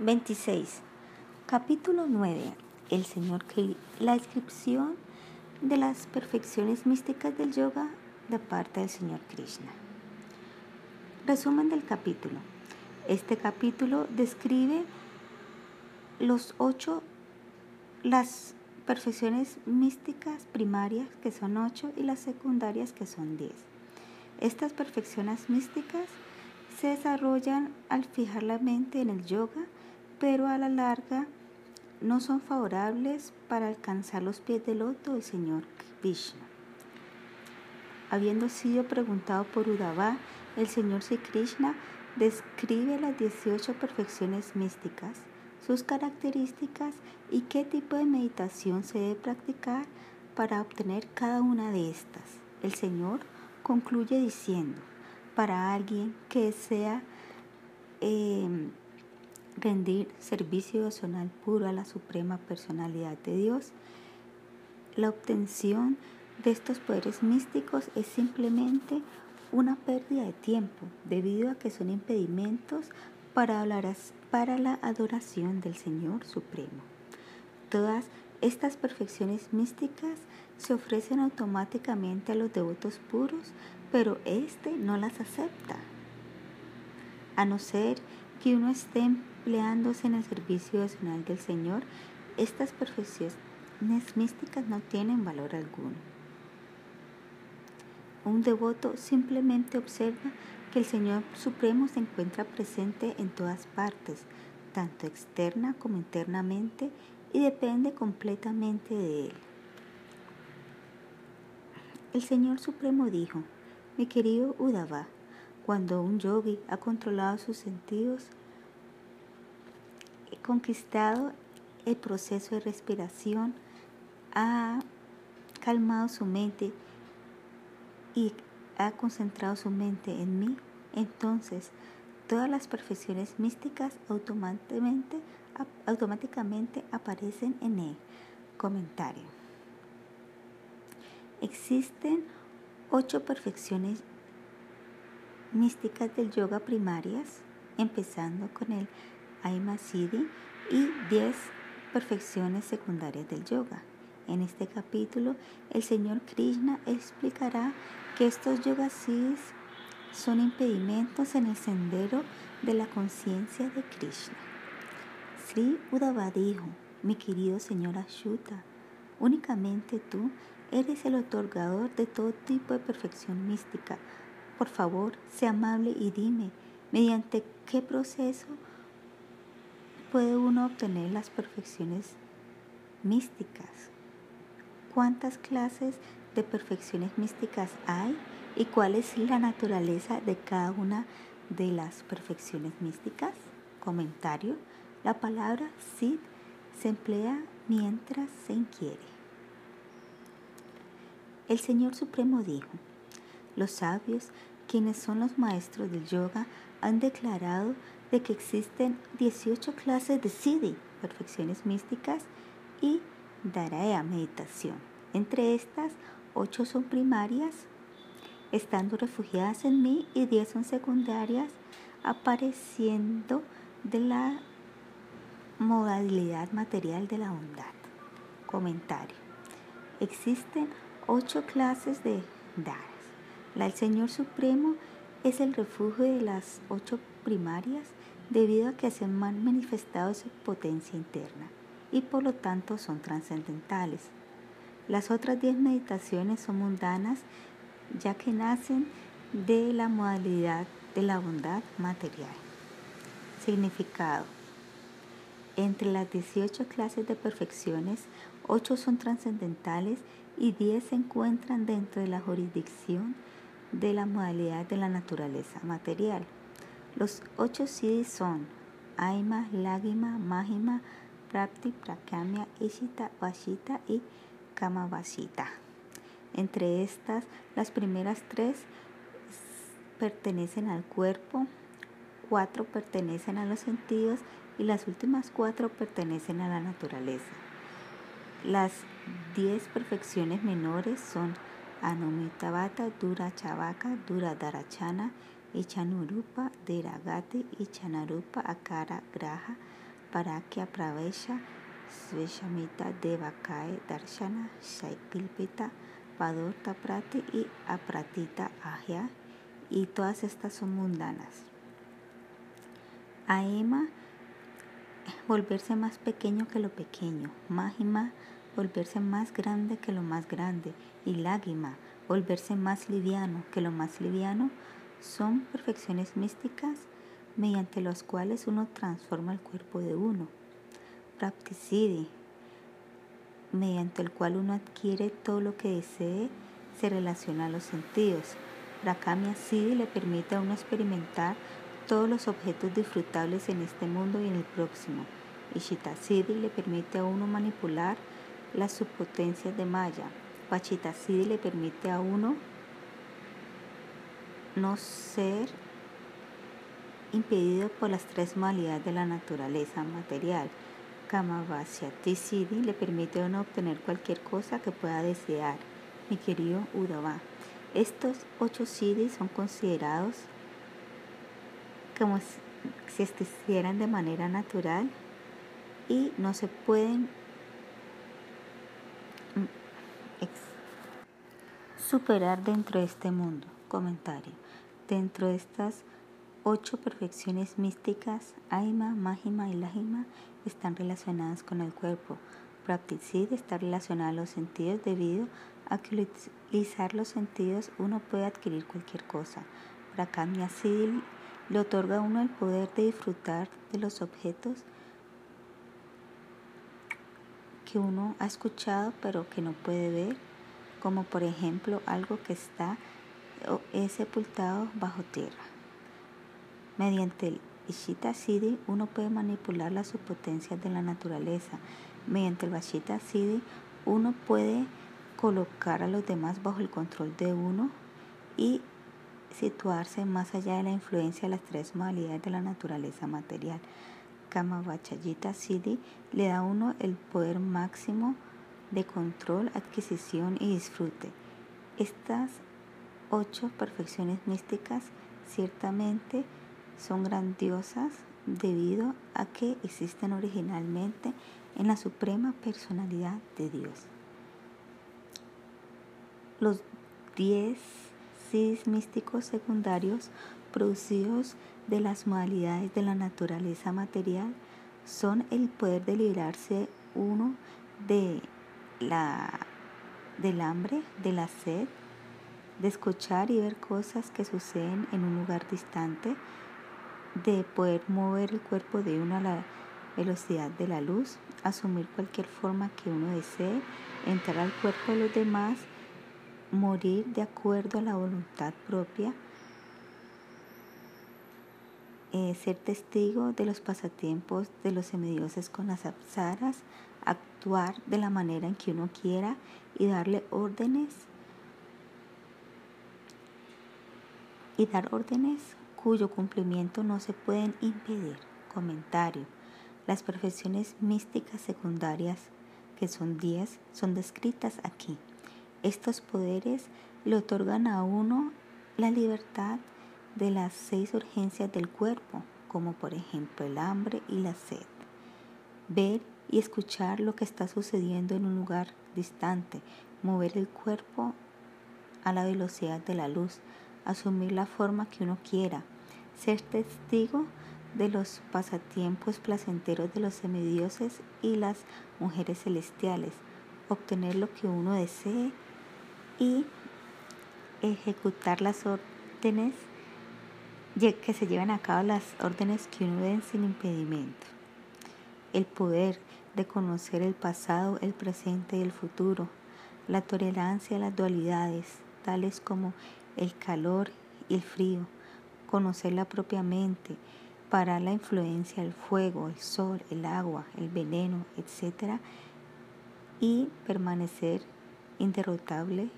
26. Capítulo 9. El Señor la descripción de las perfecciones místicas del yoga de parte del Señor Krishna. Resumen del capítulo. Este capítulo describe los ocho, las perfecciones místicas primarias que son ocho y las secundarias que son diez. Estas perfecciones místicas se desarrollan al fijar la mente en el yoga pero a la larga no son favorables para alcanzar los pies del loto del Señor Vishnu. Habiendo sido preguntado por Udava, el Señor Sri Krishna describe las 18 perfecciones místicas, sus características y qué tipo de meditación se debe practicar para obtener cada una de estas. El Señor concluye diciendo, para alguien que desea eh, rendir servicio devocional puro a la suprema personalidad de Dios. La obtención de estos poderes místicos es simplemente una pérdida de tiempo debido a que son impedimentos para, para la adoración del Señor Supremo. Todas estas perfecciones místicas se ofrecen automáticamente a los devotos puros, pero éste no las acepta. A no ser que uno esté empleándose en el servicio devocional del Señor, estas perfecciones místicas no tienen valor alguno. Un devoto simplemente observa que el Señor Supremo se encuentra presente en todas partes, tanto externa como internamente, y depende completamente de Él. El Señor Supremo dijo, mi querido Udava, cuando un yogi ha controlado sus sentidos, conquistado el proceso de respiración, ha calmado su mente y ha concentrado su mente en mí, entonces todas las perfecciones místicas automáticamente, automáticamente aparecen en él. Comentario. Existen ocho perfecciones místicas del yoga primarias, empezando con el Aima Siddhi y 10 perfecciones secundarias del yoga. En este capítulo, el señor Krishna explicará que estos yoga siddhis son impedimentos en el sendero de la conciencia de Krishna. Sri Uddhava dijo, mi querido señor Ashuta, únicamente tú eres el otorgador de todo tipo de perfección mística por favor, sea amable y dime, ¿mediante qué proceso puede uno obtener las perfecciones místicas? ¿Cuántas clases de perfecciones místicas hay y cuál es la naturaleza de cada una de las perfecciones místicas? Comentario. La palabra Sid se emplea mientras se inquiere. El Señor Supremo dijo, los sabios quienes son los maestros del yoga han declarado de que existen 18 clases de siddhi, perfecciones místicas, y daraya, meditación. Entre estas, 8 son primarias, estando refugiadas en mí, y 10 son secundarias, apareciendo de la modalidad material de la bondad. Comentario. Existen 8 clases de dar el Señor Supremo es el refugio de las ocho primarias debido a que se han manifestado su potencia interna y por lo tanto son trascendentales. Las otras diez meditaciones son mundanas ya que nacen de la modalidad de la bondad material. Significado. Entre las 18 clases de perfecciones, 8 son trascendentales y 10 se encuentran dentro de la jurisdicción de la modalidad de la naturaleza material. Los ocho siddhis son Aima, Lagima, Mahima, Prapti, Prakamya, Ishita, Vashita y Kamavashita. Entre estas, las primeras tres pertenecen al cuerpo, cuatro pertenecen a los sentidos y las últimas cuatro pertenecen a la naturaleza. Las diez perfecciones menores son Anumitavata, Dura Chavaka, Dura Darachana, Ichanurupa, Deragati, Ichanarupa, Akara, Graha, Parakya Pravesha Sveshamita Devakae Darshana Shaikilpita Padurta Prati y Apratita Ahya y todas estas son mundanas. Aema volverse más pequeño que lo pequeño, Mahima volverse más grande que lo más grande y Lágrima volverse más liviano que lo más liviano son perfecciones místicas mediante las cuales uno transforma el cuerpo de uno. Prapticidi, mediante el cual uno adquiere todo lo que desee, se relaciona a los sentidos. Rakamya le permite a uno experimentar todos los objetos disfrutables en este mundo y en el próximo. Ishita Siddhi le permite a uno manipular las subpotencias de Maya. Pachita Siddhi le permite a uno no ser impedido por las tres modalidades de la naturaleza material. Kamavasyati Siddhi le permite a uno obtener cualquier cosa que pueda desear. Mi querido Udava, estos ocho Siddhis son considerados como si existieran de manera natural y no se pueden superar dentro de este mundo. Comentario. Dentro de estas ocho perfecciones místicas, Aima, Mahima y Lahima están relacionadas con el cuerpo. Prapticid está relacionada a los sentidos debido a que utilizar los sentidos uno puede adquirir cualquier cosa. Prakanya Siddhi le otorga a uno el poder de disfrutar de los objetos que uno ha escuchado pero que no puede ver, como por ejemplo algo que está es sepultado bajo tierra. Mediante el Ishita Siddhi uno puede manipular las subpotencias de la naturaleza. Mediante el Vashita Siddhi uno puede colocar a los demás bajo el control de uno y situarse más allá de la influencia de las tres modalidades de la naturaleza material. Kamavachayita Siddhi le da a uno el poder máximo de control, adquisición y disfrute. Estas ocho perfecciones místicas ciertamente son grandiosas debido a que existen originalmente en la suprema personalidad de Dios. Los diez siddhis místicos secundarios producidos de las modalidades de la naturaleza material son el poder de librarse uno de la, del hambre, de la sed, de escuchar y ver cosas que suceden en un lugar distante, de poder mover el cuerpo de uno a la velocidad de la luz, asumir cualquier forma que uno desee, entrar al cuerpo de los demás, morir de acuerdo a la voluntad propia, eh, ser testigo de los pasatiempos de los semidioses con las apsaras, actuar de la manera en que uno quiera y darle órdenes y dar órdenes cuyo cumplimiento no se pueden impedir. Comentario. Las perfecciones místicas secundarias, que son 10, son descritas aquí. Estos poderes le otorgan a uno la libertad de las seis urgencias del cuerpo, como por ejemplo el hambre y la sed. Ver y escuchar lo que está sucediendo en un lugar distante, mover el cuerpo a la velocidad de la luz, asumir la forma que uno quiera, ser testigo de los pasatiempos placenteros de los semidioses y las mujeres celestiales, obtener lo que uno desee y ejecutar las órdenes que se lleven a cabo las órdenes que uno den sin impedimento. El poder de conocer el pasado, el presente y el futuro, la tolerancia a las dualidades, tales como el calor y el frío, conocerla propiamente, para la influencia del fuego, el sol, el agua, el veneno, etc. y permanecer interrotable.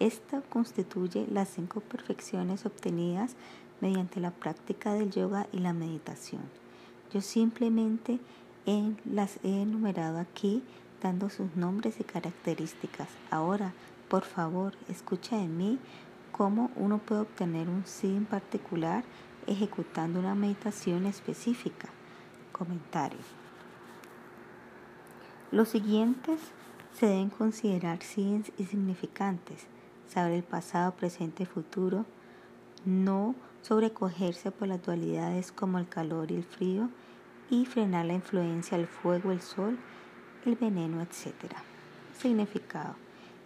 Esta constituye las cinco perfecciones obtenidas mediante la práctica del yoga y la meditación. Yo simplemente las he enumerado aquí dando sus nombres y características. Ahora, por favor, escucha de mí cómo uno puede obtener un sí en particular ejecutando una meditación específica. Comentario. Los siguientes se deben considerar insignificantes, saber el pasado, presente y futuro, no sobrecogerse por las dualidades como el calor y el frío y frenar la influencia del fuego, el sol, el veneno, etc. Significado.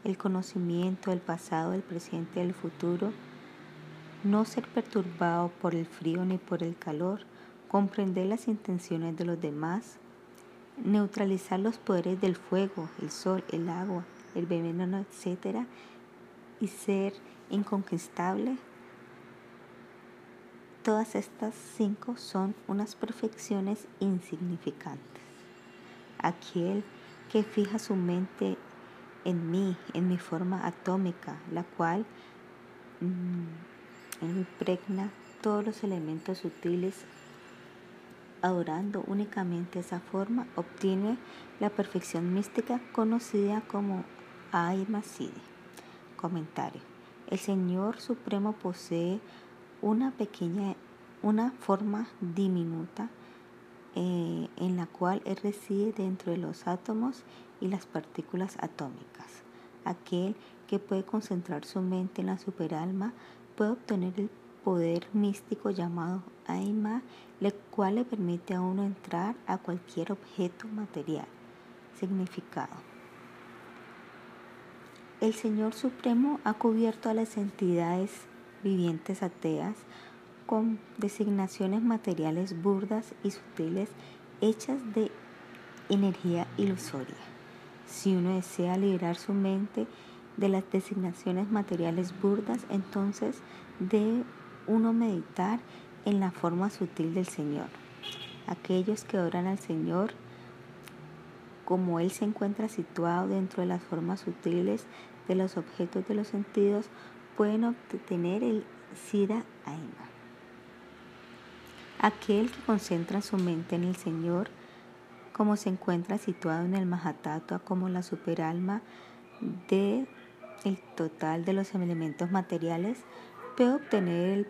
El conocimiento del pasado, del presente del futuro, no ser perturbado por el frío ni por el calor, comprender las intenciones de los demás, neutralizar los poderes del fuego, el sol, el agua, el veneno, etc. y ser inconquistable Todas estas cinco son unas perfecciones insignificantes. Aquel que fija su mente en mí, en mi forma atómica, la cual mmm, impregna todos los elementos sutiles, adorando únicamente esa forma, obtiene la perfección mística conocida como Aima Comentario. El Señor Supremo posee una pequeña, una forma diminuta eh, en la cual Él reside dentro de los átomos y las partículas atómicas. Aquel que puede concentrar su mente en la superalma puede obtener el poder místico llamado Aima, el cual le permite a uno entrar a cualquier objeto material. Significado. El Señor Supremo ha cubierto a las entidades vivientes ateas con designaciones materiales burdas y sutiles hechas de energía ilusoria. Si uno desea liberar su mente de las designaciones materiales burdas, entonces debe uno meditar en la forma sutil del Señor. Aquellos que oran al Señor, como Él se encuentra situado dentro de las formas sutiles de los objetos de los sentidos, pueden obtener el Sida Aima. Aquel que concentra su mente en el Señor, como se encuentra situado en el Mahatattva como la superalma de el total de los elementos materiales, puede obtener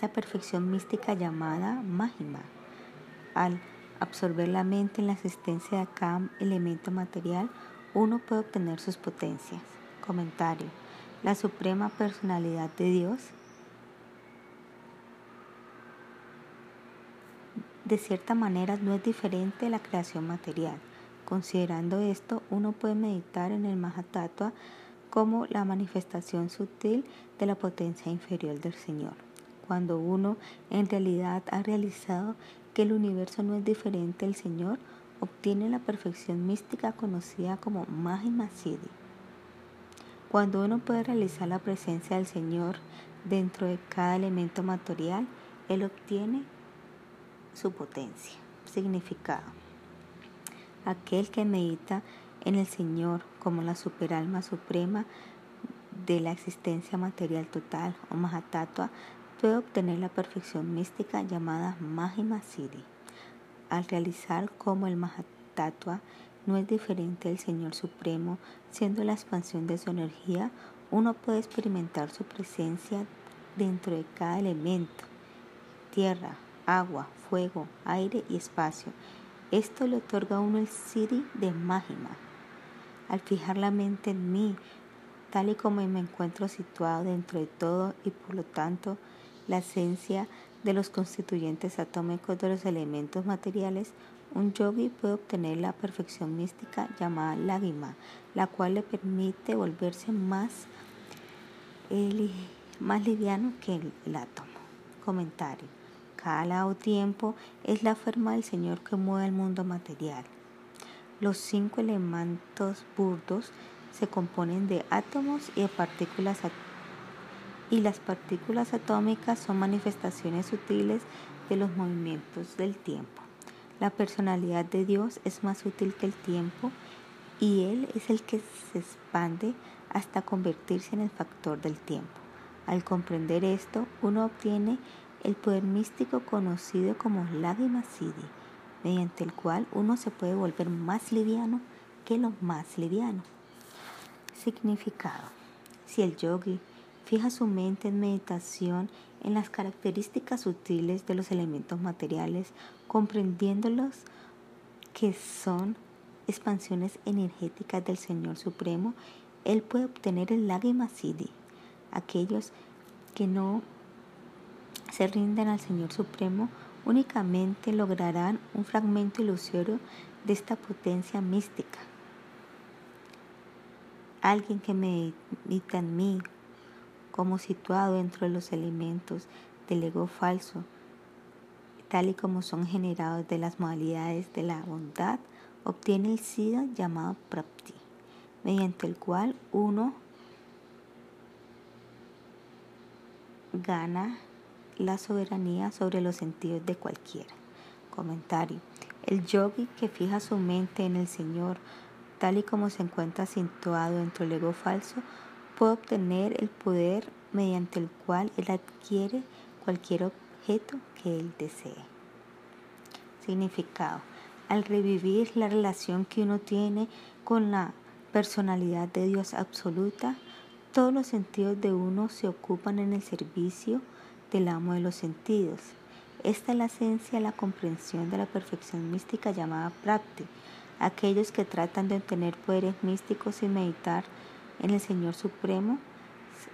la perfección mística llamada Mahima. Al absorber la mente en la existencia de cada elemento material, uno puede obtener sus potencias. Comentario la suprema personalidad de Dios, de cierta manera no es diferente de la creación material. Considerando esto, uno puede meditar en el Mahatattva como la manifestación sutil de la potencia inferior del Señor. Cuando uno en realidad ha realizado que el universo no es diferente del Señor, obtiene la perfección mística conocida como Mahima Siddhi. Cuando uno puede realizar la presencia del Señor dentro de cada elemento material, Él obtiene su potencia, significado. Aquel que medita en el Señor como la superalma suprema de la existencia material total o Mahatattva puede obtener la perfección mística llamada Mahima Siddhi. Al realizar como el Mahatattva no es diferente del Señor Supremo, siendo la expansión de su energía, uno puede experimentar su presencia dentro de cada elemento, tierra, agua, fuego, aire y espacio. Esto le otorga a uno el Siddhi de Mahima. Al fijar la mente en mí, tal y como me encuentro situado dentro de todo y por lo tanto la esencia de los constituyentes atómicos de los elementos materiales, un yogi puede obtener la perfección mística llamada Lagima, la cual le permite volverse más, más liviano que el, átomo. Comentario. Lado tiempo es la forma del Señor que mueve el mundo material. Los cinco elementos burdos se componen de átomos y de partículas y las partículas atómicas son manifestaciones sutiles de los movimientos del tiempo. La personalidad de Dios es más útil que el tiempo y Él es el que se expande hasta convertirse en el factor del tiempo. Al comprender esto, uno obtiene el poder místico conocido como Lagima Siddhi, mediante el cual uno se puede volver más liviano que lo más liviano. Significado. Si el yogi fija su mente en meditación en las características sutiles de los elementos materiales, comprendiéndolos que son expansiones energéticas del Señor Supremo, Él puede obtener el lágrima Siddhi. Aquellos que no se rinden al Señor Supremo únicamente lograrán un fragmento ilusorio de esta potencia mística. Alguien que medita en mí como situado dentro de los elementos del ego falso, tal y como son generados de las modalidades de la bondad, obtiene el SIDA llamado Prapti, mediante el cual uno gana la soberanía sobre los sentidos de cualquiera. Comentario. El yogi que fija su mente en el Señor, tal y como se encuentra situado dentro del ego falso, puede obtener el poder mediante el cual él adquiere cualquier objeto que él desee. Significado. Al revivir la relación que uno tiene con la personalidad de Dios absoluta, todos los sentidos de uno se ocupan en el servicio del amo de los sentidos. Esta es la esencia de la comprensión de la perfección mística llamada Prapti. Aquellos que tratan de obtener poderes místicos y meditar en el Señor Supremo,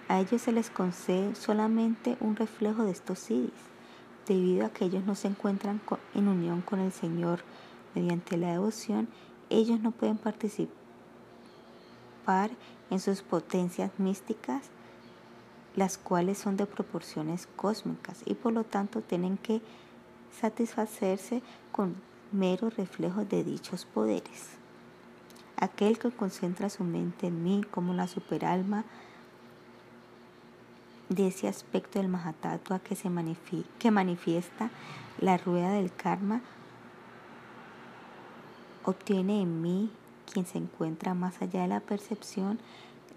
a ellos se les concede solamente un reflejo de estos siddhis, debido a que ellos no se encuentran en unión con el Señor mediante la devoción, ellos no pueden participar en sus potencias místicas las cuales son de proporciones cósmicas y por lo tanto tienen que satisfacerse con meros reflejos de dichos poderes. Aquel que concentra su mente en mí como la superalma de ese aspecto del Mahatattva que, se que manifiesta la rueda del karma, obtiene en mí, quien se encuentra más allá de la percepción,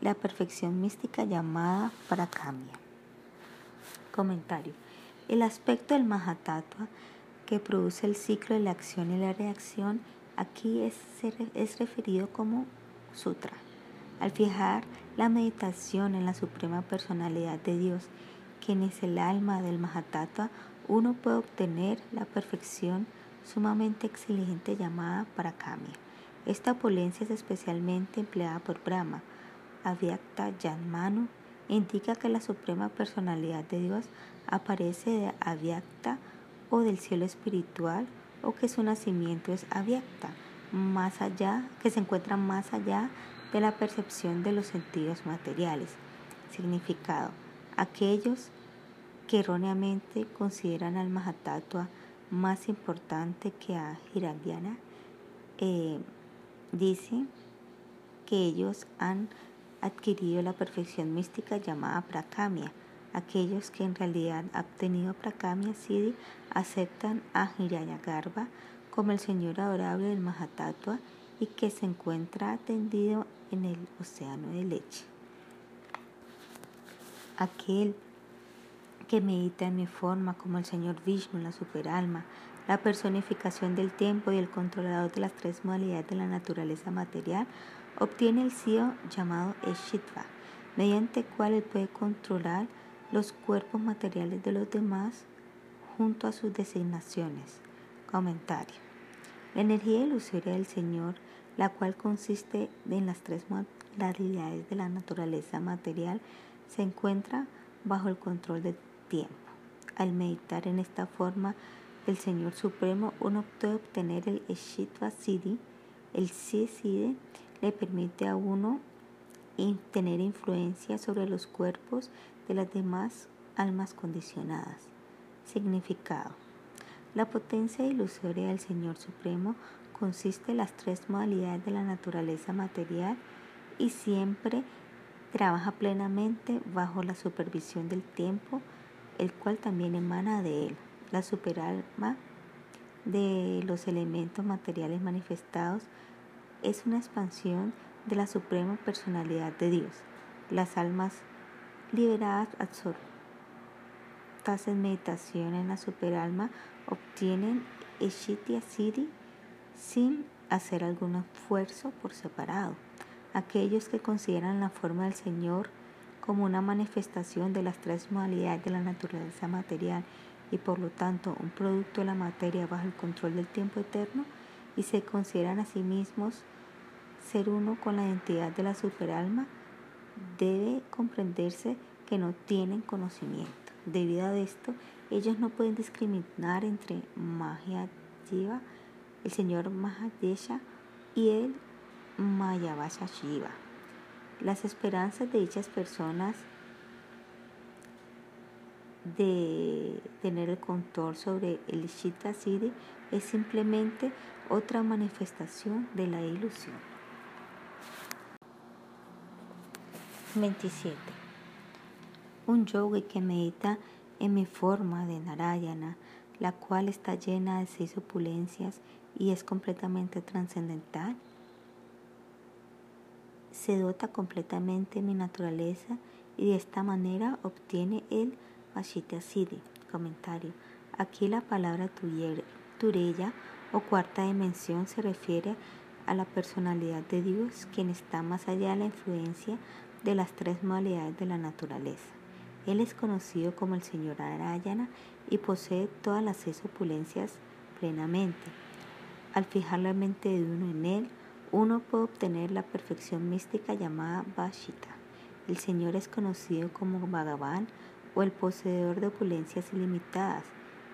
la perfección mística llamada Prakanya. Comentario. El aspecto del Mahatattva que produce el ciclo de la acción y la reacción aquí es, es referido como sutra. Al fijar la meditación en la suprema personalidad de Dios, quien es el alma del Mahatattva, uno puede obtener la perfección sumamente exigente llamada Prakanya. Esta polencia es especialmente empleada por Brahma, Avyakta Yanmanu indica que la suprema personalidad de Dios aparece de Avyakta o del cielo espiritual o que su nacimiento es Avyakta, más allá, que se encuentra más allá de la percepción de los sentidos materiales. Significado. Aquellos que erróneamente consideran al Mahatattva más importante que a Hiragyana, eh, dicen que ellos han adquirido la perfección mística llamada Prakamya. Aquellos que en realidad han obtenido Prakamya Siddhi aceptan a Hiranyagarbha como el Señor adorable del Mahatattva y que se encuentra tendido en el océano de leche. Aquel que medita en mi forma como el Señor Vishnu, la superalma, la personificación del tiempo y el controlador de las tres modalidades de la naturaleza material, obtiene el CEO llamado Eshitva, mediante el cual él puede controlar los cuerpos materiales de los demás junto a sus designaciones. Comentario. La energía ilusoria del Señor, la cual consiste en las tres modalidades de la naturaleza material, se encuentra bajo el control del tiempo. Al meditar en esta forma del Señor Supremo, uno puede obtener el Eshitva Siddhi, el Siddhi le permite a uno tener influencia sobre los cuerpos de las demás almas condicionadas. Significado. La potencia ilusoria del Señor Supremo consiste en las tres modalidades de la naturaleza material y siempre trabaja plenamente bajo la supervisión del tiempo, el cual también emana de él. La superalma de los elementos materiales manifestados es una expansión de la suprema personalidad de Dios. Las almas liberadas absortas en meditación en la superalma obtienen Eshitya Siddhi sin hacer algún esfuerzo por separado. Aquellos que consideran la forma del Señor como una manifestación de las tres modalidades de la naturaleza material y por lo tanto un producto de la materia bajo el control del tiempo eterno y se consideran a sí mismos ser uno con la identidad de la superalma, debe comprenderse que no tienen conocimiento. Debido a esto, ellos no pueden discriminar entre Jiva, el señor Mahadesha, y el Mayavasha Shiva. Las esperanzas de dichas personas de tener el control sobre el Shita Siddhi es simplemente otra manifestación de la ilusión. 27. Un yogi que medita en mi forma de Narayana, la cual está llena de seis opulencias y es completamente trascendental, se dota completamente mi naturaleza y de esta manera obtiene el Ashita Siddhi. Comentario. Aquí la palabra Tureya o cuarta dimensión se refiere a la personalidad de Dios, quien está más allá de la influencia de las tres modalidades de la naturaleza. Él es conocido como el Señor Arayana y posee todas las seis opulencias plenamente. Al fijar la mente de uno en él, uno puede obtener la perfección mística llamada Vashita. El Señor es conocido como Bhagavan o el poseedor de opulencias ilimitadas,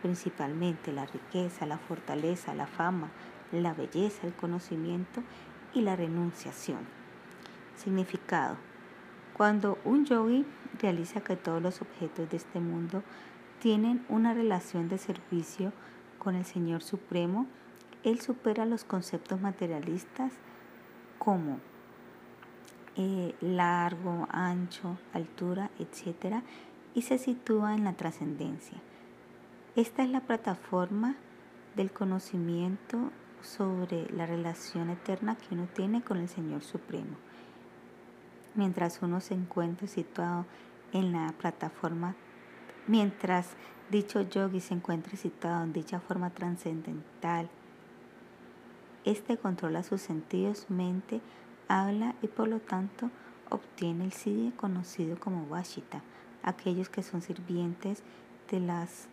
principalmente la riqueza, la fortaleza, la fama, la belleza, el conocimiento y la renunciación. Significado. Cuando un yogi realiza que todos los objetos de este mundo tienen una relación de servicio con el Señor Supremo, él supera los conceptos materialistas como eh, largo, ancho, altura, etc. y se sitúa en la trascendencia. Esta es la plataforma del conocimiento sobre la relación eterna que uno tiene con el Señor Supremo. Mientras uno se encuentra situado en la plataforma, mientras dicho yogi se encuentra situado en dicha forma trascendental, este controla sus sentidos, mente, habla y por lo tanto obtiene el siddhi conocido como Vashita, aquellos que son sirvientes de las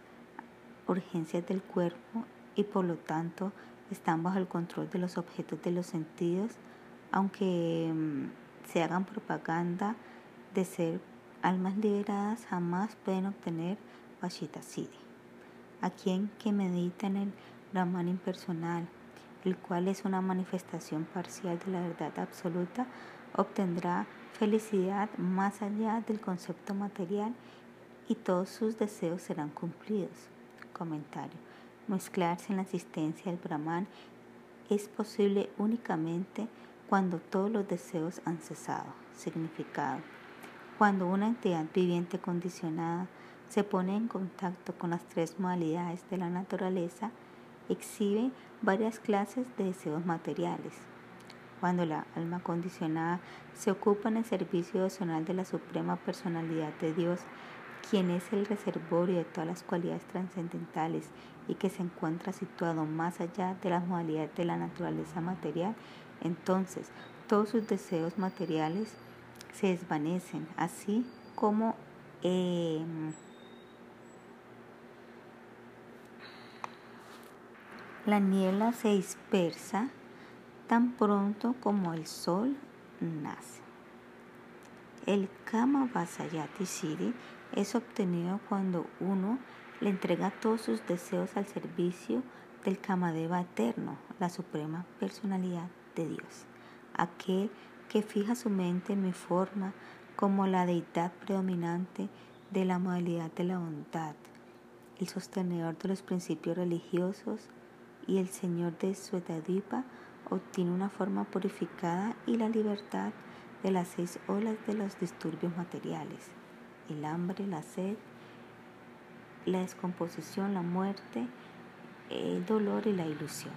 urgencias del cuerpo y por lo tanto están bajo el control de los objetos de los sentidos, aunque mm, se hagan propaganda de ser almas liberadas, jamás pueden obtener Vashita Siddhi. A quien que medita en el Brahman impersonal, el cual es una manifestación parcial de la verdad absoluta, obtendrá felicidad más allá del concepto material y todos sus deseos serán cumplidos. Comentario. Mezclarse en la existencia del Brahman es posible únicamente cuando todos los deseos han cesado. Significado. Cuando una entidad viviente condicionada se pone en contacto con las tres modalidades de la naturaleza, exhibe varias clases de deseos materiales. Cuando la alma condicionada se ocupa en el servicio devocional de la Suprema Personalidad de Dios, quien es el reservorio de todas las cualidades trascendentales y que se encuentra situado más allá de las modalidades de la naturaleza material, entonces todos sus deseos materiales se desvanecen, así como em, la niebla se dispersa tan pronto como el sol nace. El Kama Vasayati Siddhi es obtenido cuando uno le entrega todos sus deseos al servicio del Kamadeva eterno, la suprema personalidad de Dios, aquel que fija su mente en mi forma como la deidad predominante de la modalidad de la bondad, el sostenedor de los principios religiosos y el señor de Suetadipa obtiene una forma purificada y la libertad de las seis olas de los disturbios materiales, el hambre, la sed, la descomposición, la muerte, el dolor y la ilusión.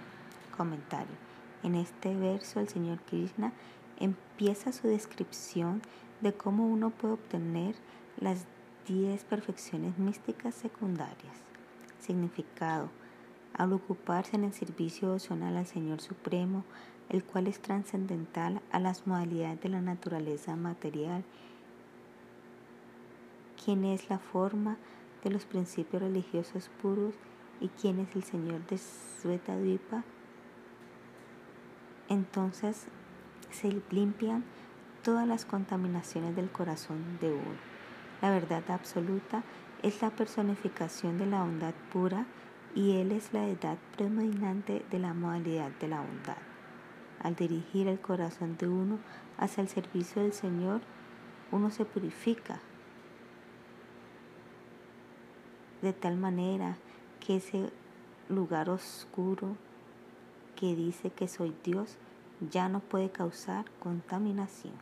Comentario. En este verso el Señor Krishna empieza su descripción de cómo uno puede obtener las diez perfecciones místicas secundarias. Significado. Al ocuparse en el servicio devocional al Señor Supremo, el cual es trascendental a las modalidades de la naturaleza material quién es la forma de los principios religiosos puros y quién es el Señor de Svetadvipa, entonces se limpian todas las contaminaciones del corazón de uno. La verdad absoluta es la personificación de la bondad pura y Él es la edad predominante de la modalidad de la bondad. Al dirigir el corazón de uno hacia el servicio del Señor, uno se purifica de tal manera que ese lugar oscuro que dice que soy Dios ya no puede causar contaminación.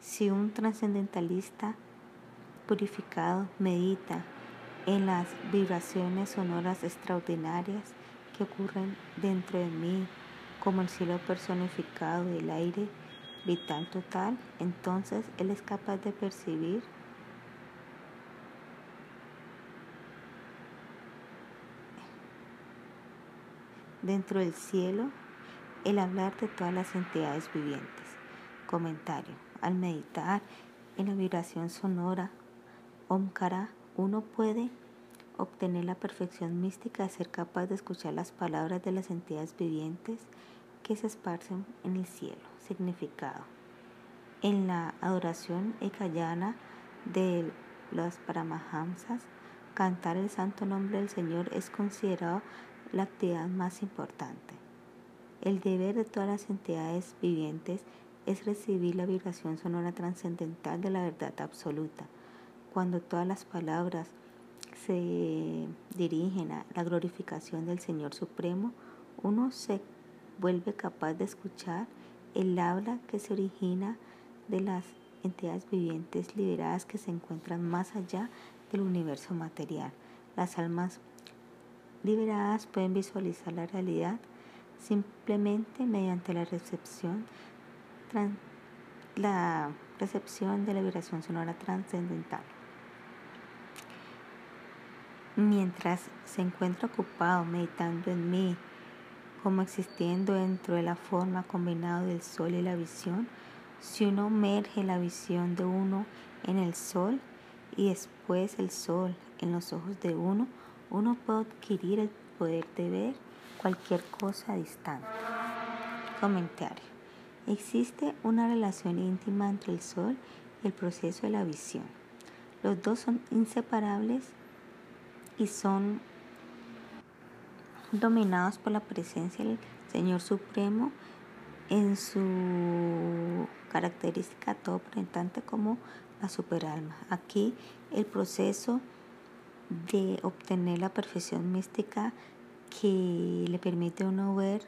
Si un trascendentalista purificado medita en las vibraciones sonoras extraordinarias que ocurren dentro de mí, como el cielo personificado del aire vital total, entonces él es capaz de percibir dentro del cielo el hablar de todas las entidades vivientes. Comentario. Al meditar en la vibración sonora Omkara, uno puede obtener la perfección mística de ser capaz de escuchar las palabras de las entidades vivientes que se esparcen en el cielo. Significado. En la adoración ekayana de los Paramahamsas, cantar el santo nombre del Señor es considerado la actividad más importante. El deber de todas las entidades vivientes es recibir la vibración sonora trascendental de la verdad absoluta. Cuando todas las palabras se dirigen a la glorificación del Señor Supremo, uno se vuelve capaz de escuchar el habla que se origina de las entidades vivientes liberadas que se encuentran más allá del universo material. Las almas liberadas pueden visualizar la realidad simplemente mediante la recepción, la recepción de la vibración sonora trascendental. Mientras se encuentra ocupado meditando en mí, como existiendo dentro de la forma combinada del sol y la visión, si uno merge la visión de uno en el sol y después el sol en los ojos de uno, uno puede adquirir el poder de ver cualquier cosa distante. Comentario. Existe una relación íntima entre el sol y el proceso de la visión. Los dos son inseparables y son dominados por la presencia del Señor Supremo en su característica todo presentante como la superalma. Aquí el proceso de obtener la perfección mística que le permite a uno ver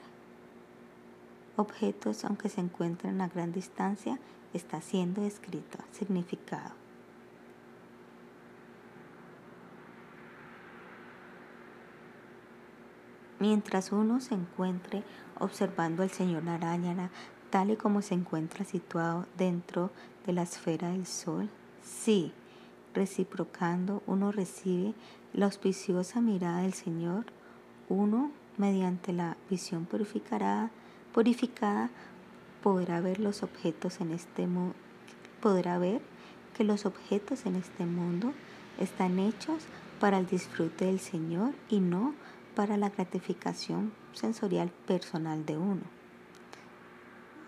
objetos aunque se encuentren a gran distancia, está siendo escrito, significado. Mientras uno se encuentre observando al Señor Narayana tal y como se encuentra situado dentro de la esfera del Sol, sí, reciprocando, uno recibe la auspiciosa mirada del Señor uno, mediante la visión purificada, purificada podrá ver los objetos en este podrá ver que los objetos en este mundo están hechos para el disfrute del Señor y no para la gratificación sensorial personal de uno.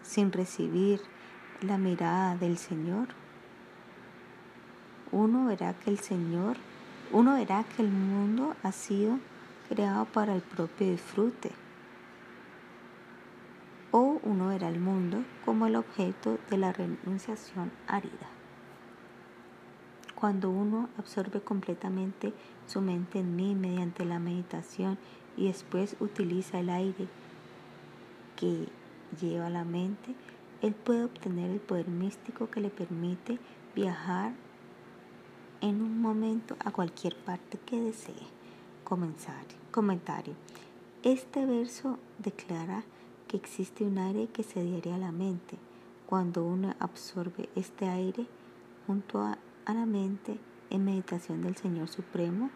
Sin recibir la mirada del Señor, uno verá que el Señor, uno verá que el mundo ha sido creado para el propio disfrute. O uno verá el mundo como el objeto de la renunciación árida. Cuando uno absorbe completamente su mente en mí mediante la meditación y después utiliza el aire que lleva la mente, él puede obtener el poder místico que le permite viajar en un momento a cualquier parte que desee. Comentario. Este verso declara que existe un aire que se adhiere a la mente. Cuando uno absorbe este aire junto a, a la mente en meditación del Señor Supremo,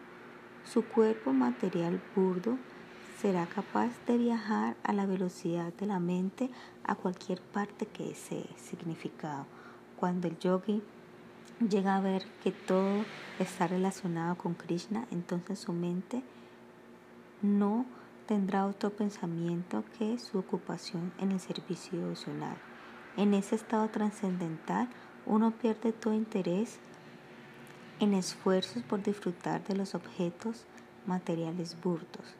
su cuerpo material burdo será capaz de viajar a la velocidad de la mente a cualquier parte que desee. Significado. Cuando el yogi llega a ver que todo está relacionado con Krishna, entonces su mente no tendrá otro pensamiento que su ocupación en el servicio devocional. En ese estado trascendental, uno pierde todo interés en esfuerzos por disfrutar de los objetos materiales burdos.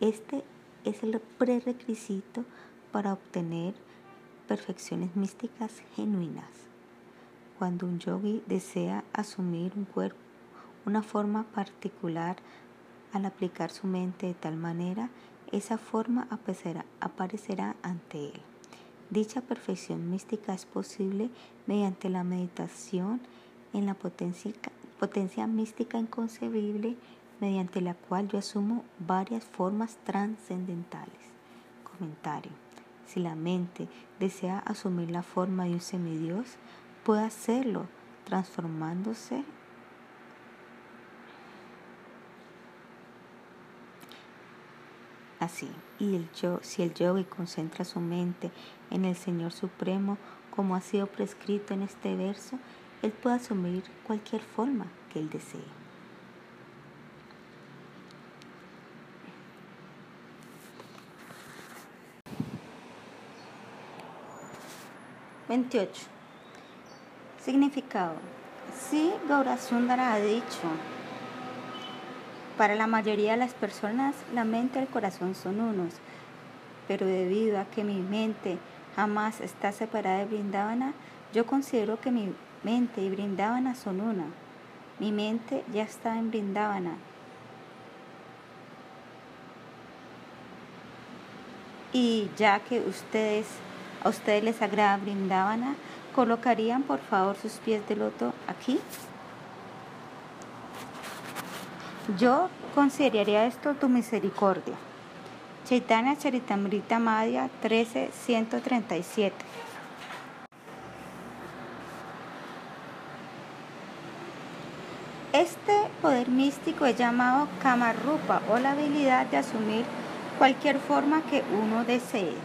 Este es el prerequisito para obtener perfecciones místicas genuinas. Cuando un yogi desea asumir un cuerpo, una forma particular, al aplicar su mente de tal manera, esa forma aparecerá, aparecerá ante él. Dicha perfección mística es posible mediante la meditación en la potencia, potencia mística inconcebible mediante la cual yo asumo varias formas trascendentales. Comentario. Si la mente desea asumir la forma de un semidios, puede hacerlo transformándose así. Y el yo, si el yogi concentra su mente en el Señor Supremo, como ha sido prescrito en este verso, él puede asumir cualquier forma que él desee. ¿28? Significado. Sí, Gaura Sundara ha dicho, para la mayoría de las personas la mente y el corazón son unos, pero debido a que mi mente jamás está separada de Brindavana, yo considero que mi mente y Brindavana son una. Mi mente ya está en Brindavana. Y ya que ustedes, a ustedes les agrada Brindavana, ¿colocarían por favor sus pies de loto aquí? Yo consideraría esto tu misericordia. Chaitanya Charitamrita Madhya 13137 Este poder místico es llamado Kamarupa o la habilidad de asumir cualquier forma que uno desee.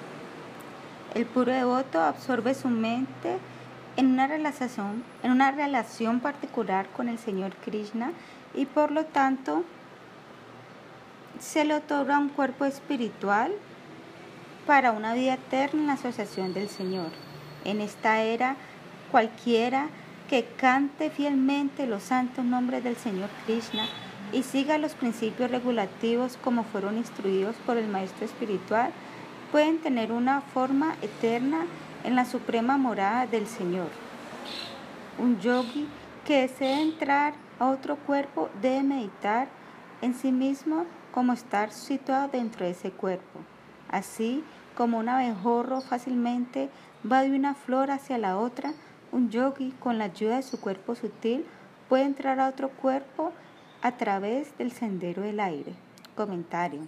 El puro devoto absorbe su mente en una relación, en una relación particular con el Señor Krishna y por lo tanto se le otorga un cuerpo espiritual para una vida eterna en la asociación del Señor. En esta era, cualquiera que cante fielmente los santos nombres del Señor Krishna y siga los principios regulativos como fueron instruidos por el Maestro Espiritual, pueden tener una forma eterna en la suprema morada del Señor. Un yogi que desea entrar a otro cuerpo debe meditar en sí mismo como estar situado dentro de ese cuerpo. Así como un abejorro fácilmente va de una flor hacia la otra, un yogi, con la ayuda de su cuerpo sutil, puede entrar a otro cuerpo a través del sendero del aire. Comentario.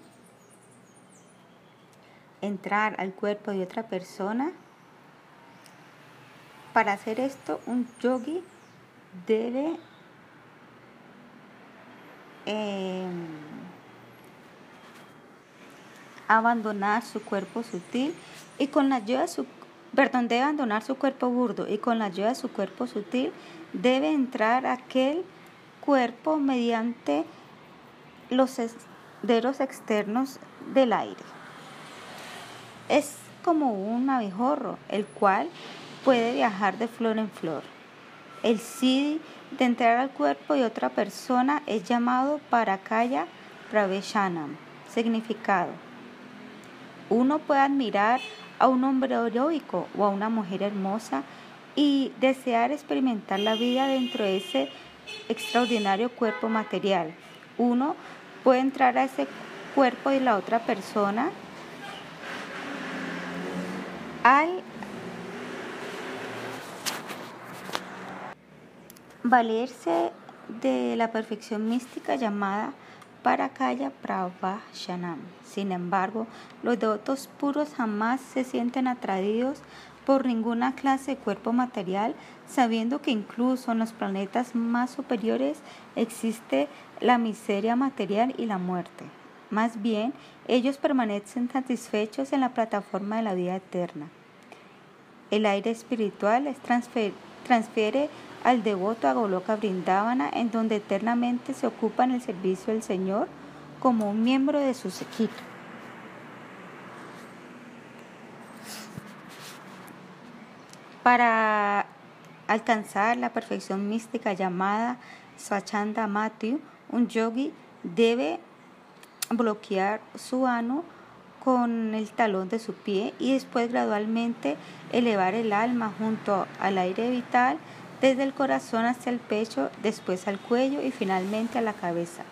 Entrar al cuerpo de otra persona. Para hacer esto, un yogi debe em, abandonar su cuerpo sutil y con la ayuda de su perdón, debe abandonar su cuerpo burdo y con la ayuda de su cuerpo sutil debe entrar aquel cuerpo mediante los senderos externos del aire. Es como un abejorro, el cual puede viajar de flor en flor. El siddhi de entrar al cuerpo de otra persona es llamado Parakaya Praveshanam. Significado. Uno puede admirar a un hombre heroico o a una mujer hermosa y desear experimentar la vida dentro de ese extraordinario cuerpo material. Uno puede entrar a ese cuerpo de la otra persona al valerse de la perfección mística llamada Parakaya Pravashanam. Sin embargo, los devotos puros jamás se sienten atraídos por ninguna clase de cuerpo material, sabiendo que incluso en los planetas más superiores existe la miseria material y la muerte. Más bien, ellos permanecen satisfechos en la plataforma de la vida eterna. El aire espiritual les transfiere al devoto a Goloka Brindavana, en donde eternamente se ocupa en el servicio del Señor como un miembro de su sequito. Para alcanzar la perfección mística llamada Swachanda Matyu, un yogi debe bloquear su ano con el talón de su pie y después gradualmente elevar el alma junto al aire vital desde el corazón hasta el pecho, después al cuello y finalmente a la cabeza.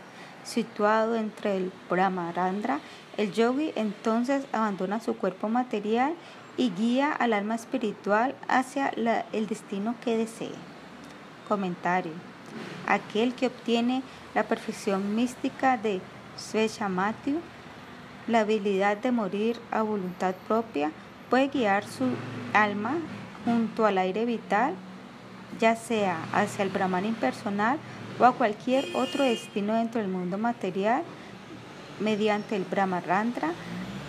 Situado entre el Brahmarandra, el yogi entonces abandona su cuerpo material y guía al alma espiritual hacia el destino que desee. Comentario. Aquel que obtiene la perfección mística de Sveshamatyu, la habilidad de morir a voluntad propia, puede guiar su alma junto al aire vital, ya sea hacia el Brahman impersonal o a cualquier otro destino dentro del mundo material, mediante el Brahmarandra,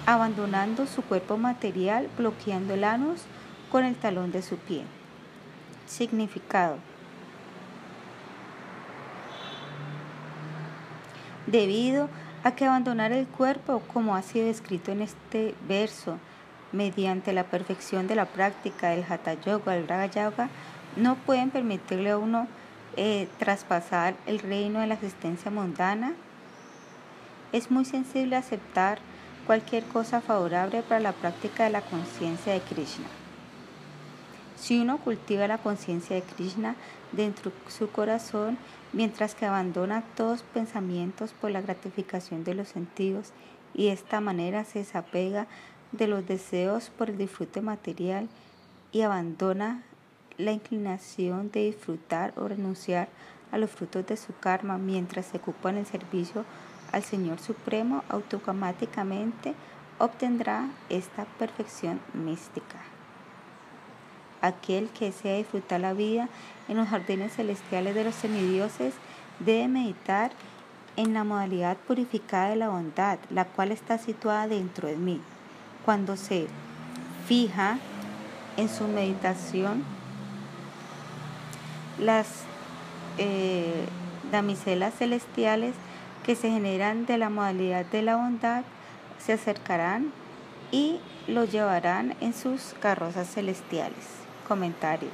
abandonando su cuerpo material, bloqueando el anus con el talón de su pie. Significado. Debido a que abandonar el cuerpo, como ha sido escrito en este verso, mediante la perfección de la práctica del Hatha Yoga, el Raga Yoga, no pueden permitirle a uno eh, traspasar el reino de la existencia mundana. Es muy sensible aceptar cualquier cosa favorable para la práctica de la conciencia de Krishna. Si uno cultiva la conciencia de Krishna dentro de su corazón, mientras que abandona todos pensamientos por la gratificación de los sentidos y de esta manera se desapega de los deseos por el disfrute material y abandona la inclinación de disfrutar o renunciar a los frutos de su karma mientras se ocupa en el servicio al Señor Supremo, automáticamente obtendrá esta perfección mística. Aquel que desea disfrutar la vida en los jardines celestiales de los semidioses debe meditar en la modalidad purificada de la bondad, la cual está situada dentro de mí. Cuando se fija en su meditación, las eh, damiselas celestiales que se generan de la modalidad de la bondad se acercarán y lo llevarán en sus carrozas celestiales. Comentario.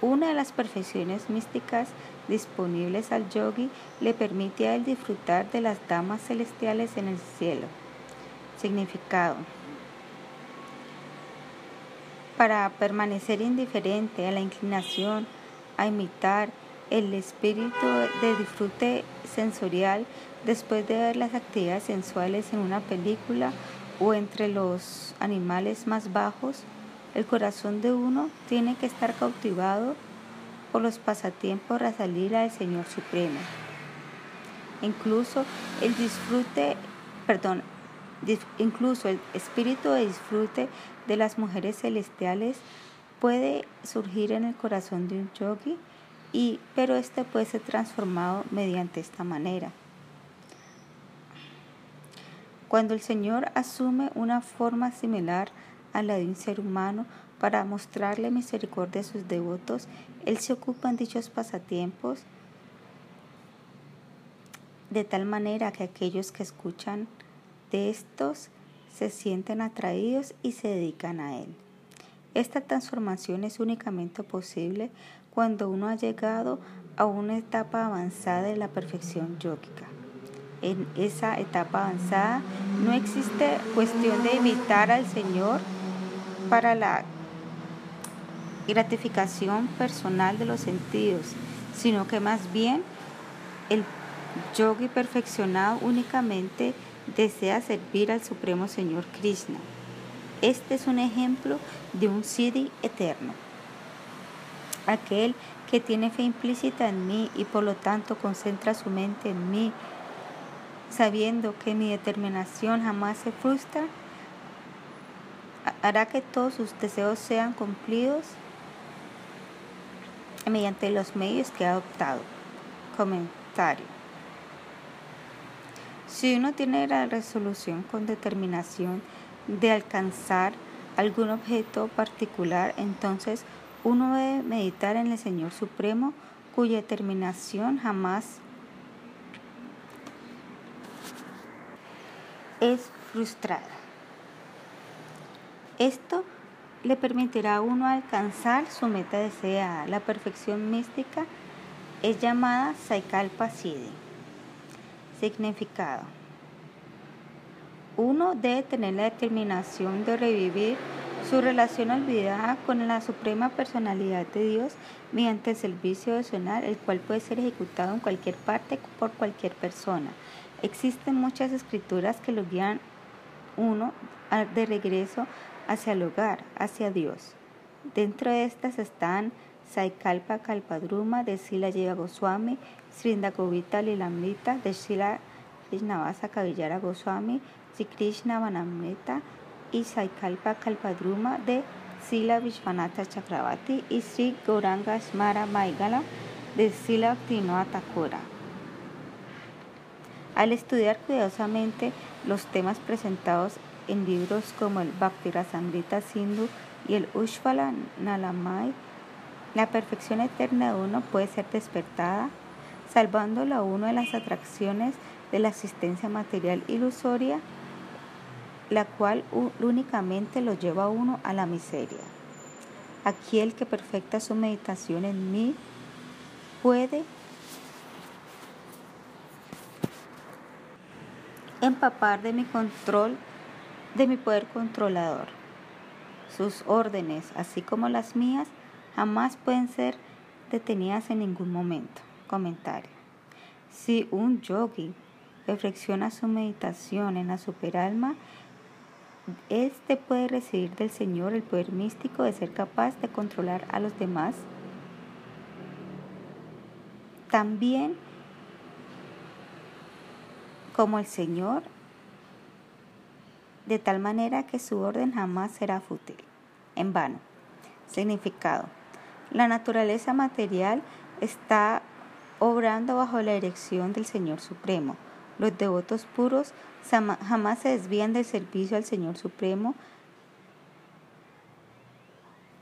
Una de las perfecciones místicas disponibles al yogi le permite a él disfrutar de las damas celestiales en el cielo. Significado. Para permanecer indiferente a la inclinación a imitar el espíritu de disfrute sensorial después de ver las actividades sensuales en una película o entre los animales más bajos, el corazón de uno tiene que estar cautivado por los pasatiempos salir al Señor Supremo. Incluso el disfrute, perdón, incluso el espíritu de disfrute de las mujeres celestiales puede surgir en el corazón de un yogi y, pero este puede ser transformado mediante esta manera. Cuando el Señor asume una forma similar a la de un ser humano para mostrarle misericordia a sus devotos, Él se ocupa en dichos pasatiempos de tal manera que aquellos que escuchan de estos se sienten atraídos y se dedican a Él. Esta transformación es únicamente posible cuando uno ha llegado a una etapa avanzada de la perfección yógica. En esa etapa avanzada no existe cuestión de imitar al Señor para la gratificación personal de los sentidos, sino que más bien el yogi perfeccionado únicamente desea servir al Supremo Señor Krishna. Este es un ejemplo de un Siddhi eterno aquel que tiene fe implícita en mí y por lo tanto concentra su mente en mí, sabiendo que mi determinación jamás se frustra, hará que todos sus deseos sean cumplidos mediante los medios que ha adoptado. Comentario. Si uno tiene la resolución con determinación de alcanzar algún objeto particular, entonces uno debe meditar en el Señor Supremo, cuya determinación jamás es frustrada. Esto le permitirá a uno alcanzar su meta deseada. La perfección mística es llamada Saikalpa Siddhi. Significado. Uno debe tener la determinación de revivir su relación olvidada con la suprema personalidad de Dios mediante el servicio devocional, el cual puede ser ejecutado en cualquier parte por cualquier persona. Existen muchas escrituras que lo guían uno de regreso hacia el hogar, hacia Dios. Dentro de estas están Saikalpa Kalpadruma de Sila Yeva Goswami, Srindagovita Lilamrita de Sila Krishnavasa Kavillara Goswami, Sri Krishna Vanamrita y Saikalpa Kalpadruma de Sila Vishwanatha Chakravati y Sri Gauranga Smara Maigala de Sila Tinoa Thakura. Al estudiar cuidadosamente los temas presentados en libros como el Bhakti Rasamrita Sindhu y el Ushvala Nalamai, la perfección eterna de uno puede ser despertada, salvándolo a uno de las atracciones de la existencia material ilusoria, la cual únicamente lo lleva a uno a la miseria. Aquí el que perfecta su meditación en mí puede empapar de mi control de mi poder controlador. Sus órdenes, así como las mías, jamás pueden ser detenidas en ningún momento. Comentario. Si un yogi reflexiona su meditación en la superalma, este puede recibir del Señor el poder místico de ser capaz de controlar a los demás. También como el Señor de tal manera que su orden jamás será fútil, en vano. Significado. La naturaleza material está obrando bajo la dirección del Señor Supremo. Los devotos puros jamás se desvían del servicio al Señor Supremo,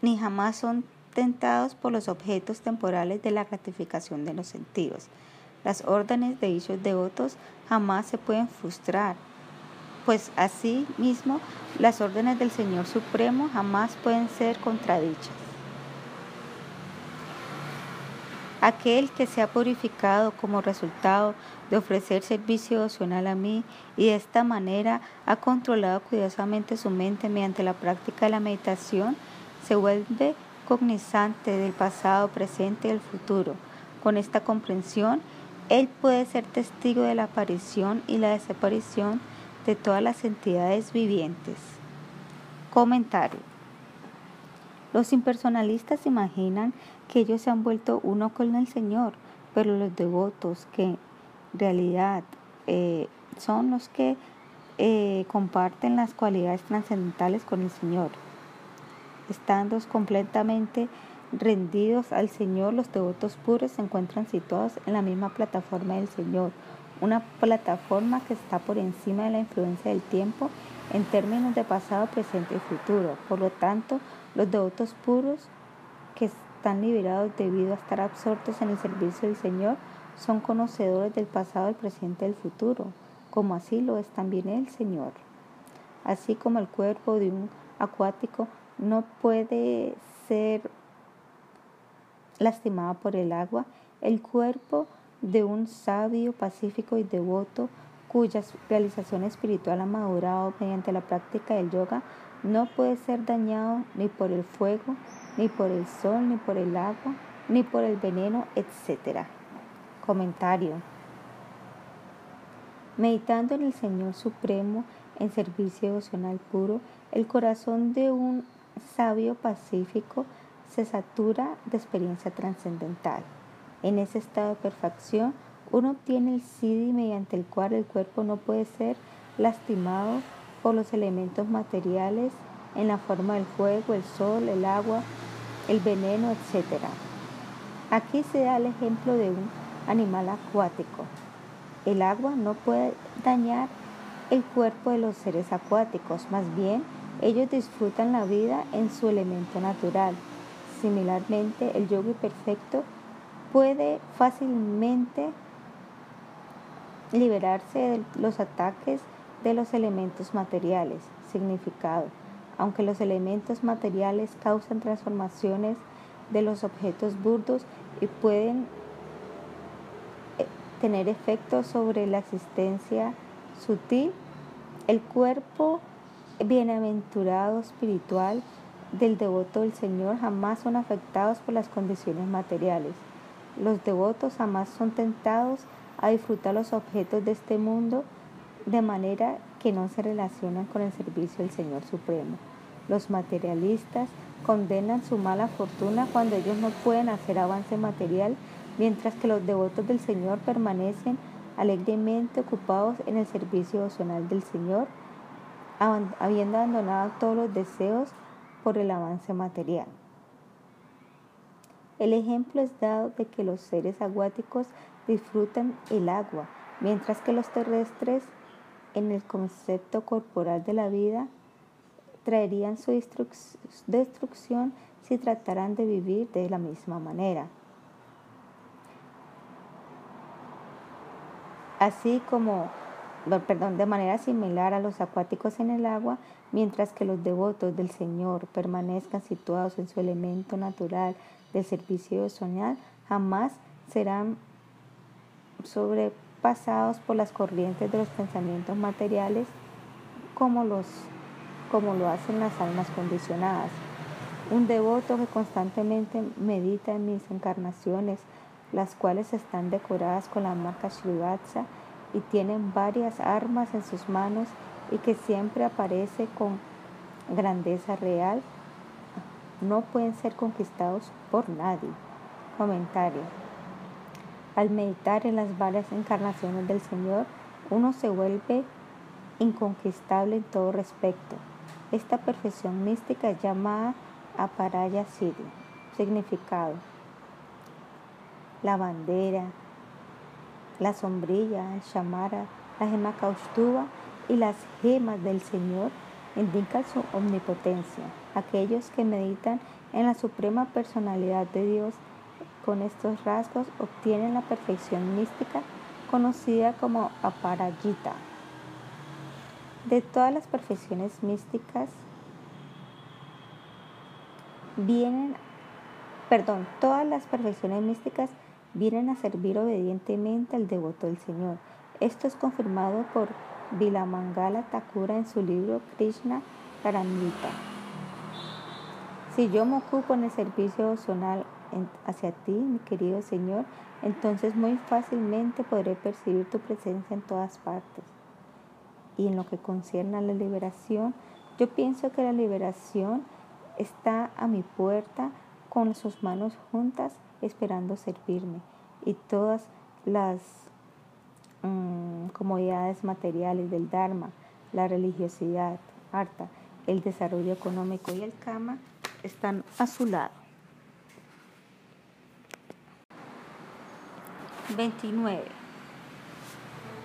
ni jamás son tentados por los objetos temporales de la gratificación de los sentidos. Las órdenes de dichos devotos jamás se pueden frustrar pues así mismo las órdenes del Señor Supremo jamás pueden ser contradichas. Aquel que se ha purificado como resultado de ofrecer servicio devocional a mí y de esta manera ha controlado cuidadosamente su mente mediante la práctica de la meditación, se vuelve cognizante del pasado, presente y del futuro. Con esta comprensión, él puede ser testigo de la aparición y la desaparición de todas las entidades vivientes. Comentario. Los impersonalistas imaginan que ellos se han vuelto uno con el Señor, pero los devotos que en realidad eh, son los que eh, comparten las cualidades trascendentales con el Señor. Estando completamente rendidos al Señor, los devotos puros se encuentran situados en la misma plataforma del Señor, una plataforma que está por encima de la influencia del tiempo en términos de pasado, presente y futuro. Por lo tanto, los devotos puros están liberados debido a estar absortos en el servicio del Señor son conocedores del pasado, el presente y el futuro, como así lo es también el Señor. Así como el cuerpo de un acuático no puede ser lastimado por el agua, el cuerpo de un sabio, pacífico y devoto cuya realización espiritual ha madurado mediante la práctica del yoga, no puede ser dañado ni por el fuego, ni por el sol, ni por el agua, ni por el veneno, etc. Comentario. Meditando en el Señor Supremo en servicio devocional puro, el corazón de un sabio pacífico se satura de experiencia trascendental. En ese estado de perfección, uno obtiene el siddhi mediante el cual el cuerpo no puede ser lastimado por los elementos materiales en la forma del fuego, el sol, el agua, el veneno, etc. Aquí se da el ejemplo de un animal acuático. El agua no puede dañar el cuerpo de los seres acuáticos, más bien Ellos disfrutan la vida en su elemento natural. Similarmente, el yogi perfecto puede fácilmente liberarse de los ataques de los elementos materiales. Significado. Aunque los elementos materiales causan transformaciones de los objetos burdos y pueden eh, tener efectos sobre la existencia sutil, el cuerpo bienaventurado espiritual del devoto del Señor jamás son afectados por las condiciones materiales. Los devotos jamás son tentados a disfrutar los objetos de este mundo de manera que no se relacionan con el servicio del Señor Supremo. Los materialistas condenan su mala fortuna cuando ellos no pueden hacer avance material, mientras que los devotos del Señor permanecen alegremente ocupados en el servicio devocional del Señor, habiendo abandonado todos los deseos por el avance material. El ejemplo es dado de que los seres acuáticos disfrutan el agua, mientras que los terrestres, en el concepto corporal de la vida, traerían su destrucción si trataran de vivir de la misma manera. Así como, perdón, de manera similar a los acuáticos en el agua, mientras que los devotos del Señor permanezcan situados en su elemento natural del servicio soñar, jamás serán sobrepasados por las corrientes de los pensamientos materiales como los como lo hacen las almas condicionadas. Un devoto que constantemente medita en mis encarnaciones, las cuales están decoradas con la marca Srivatsa y tienen varias armas en sus manos y que siempre aparece con grandeza real, no pueden ser conquistados por nadie. Comentario. Al meditar en las varias encarnaciones del Señor, uno se vuelve inconquistable en todo respecto. Esta perfección mística es llamada Aparaya Siddhi. Significado. La bandera, la sombrilla, el shamara, la gema kaustuba y las gemas del Señor indican su omnipotencia. Aquellos que meditan en la suprema personalidad de Dios con estos rasgos obtienen la perfección mística conocida como aparayita. De todas las perfecciones místicas vienen, perdón, todas las perfecciones místicas vienen a servir obedientemente al devoto del Señor. Esto es confirmado por Vilamangala Thakura en su libro Krishna Karamita. Si yo me ocupo en el servicio zonal hacia ti, mi querido Señor, entonces muy fácilmente podré percibir tu presencia en todas partes y en lo que concierne a la liberación, yo pienso que la liberación está a mi puerta con sus manos juntas esperando servirme y todas las mm, comodidades materiales del Dharma, la religiosidad, harta, el desarrollo económico y el Kama están a su lado. 29.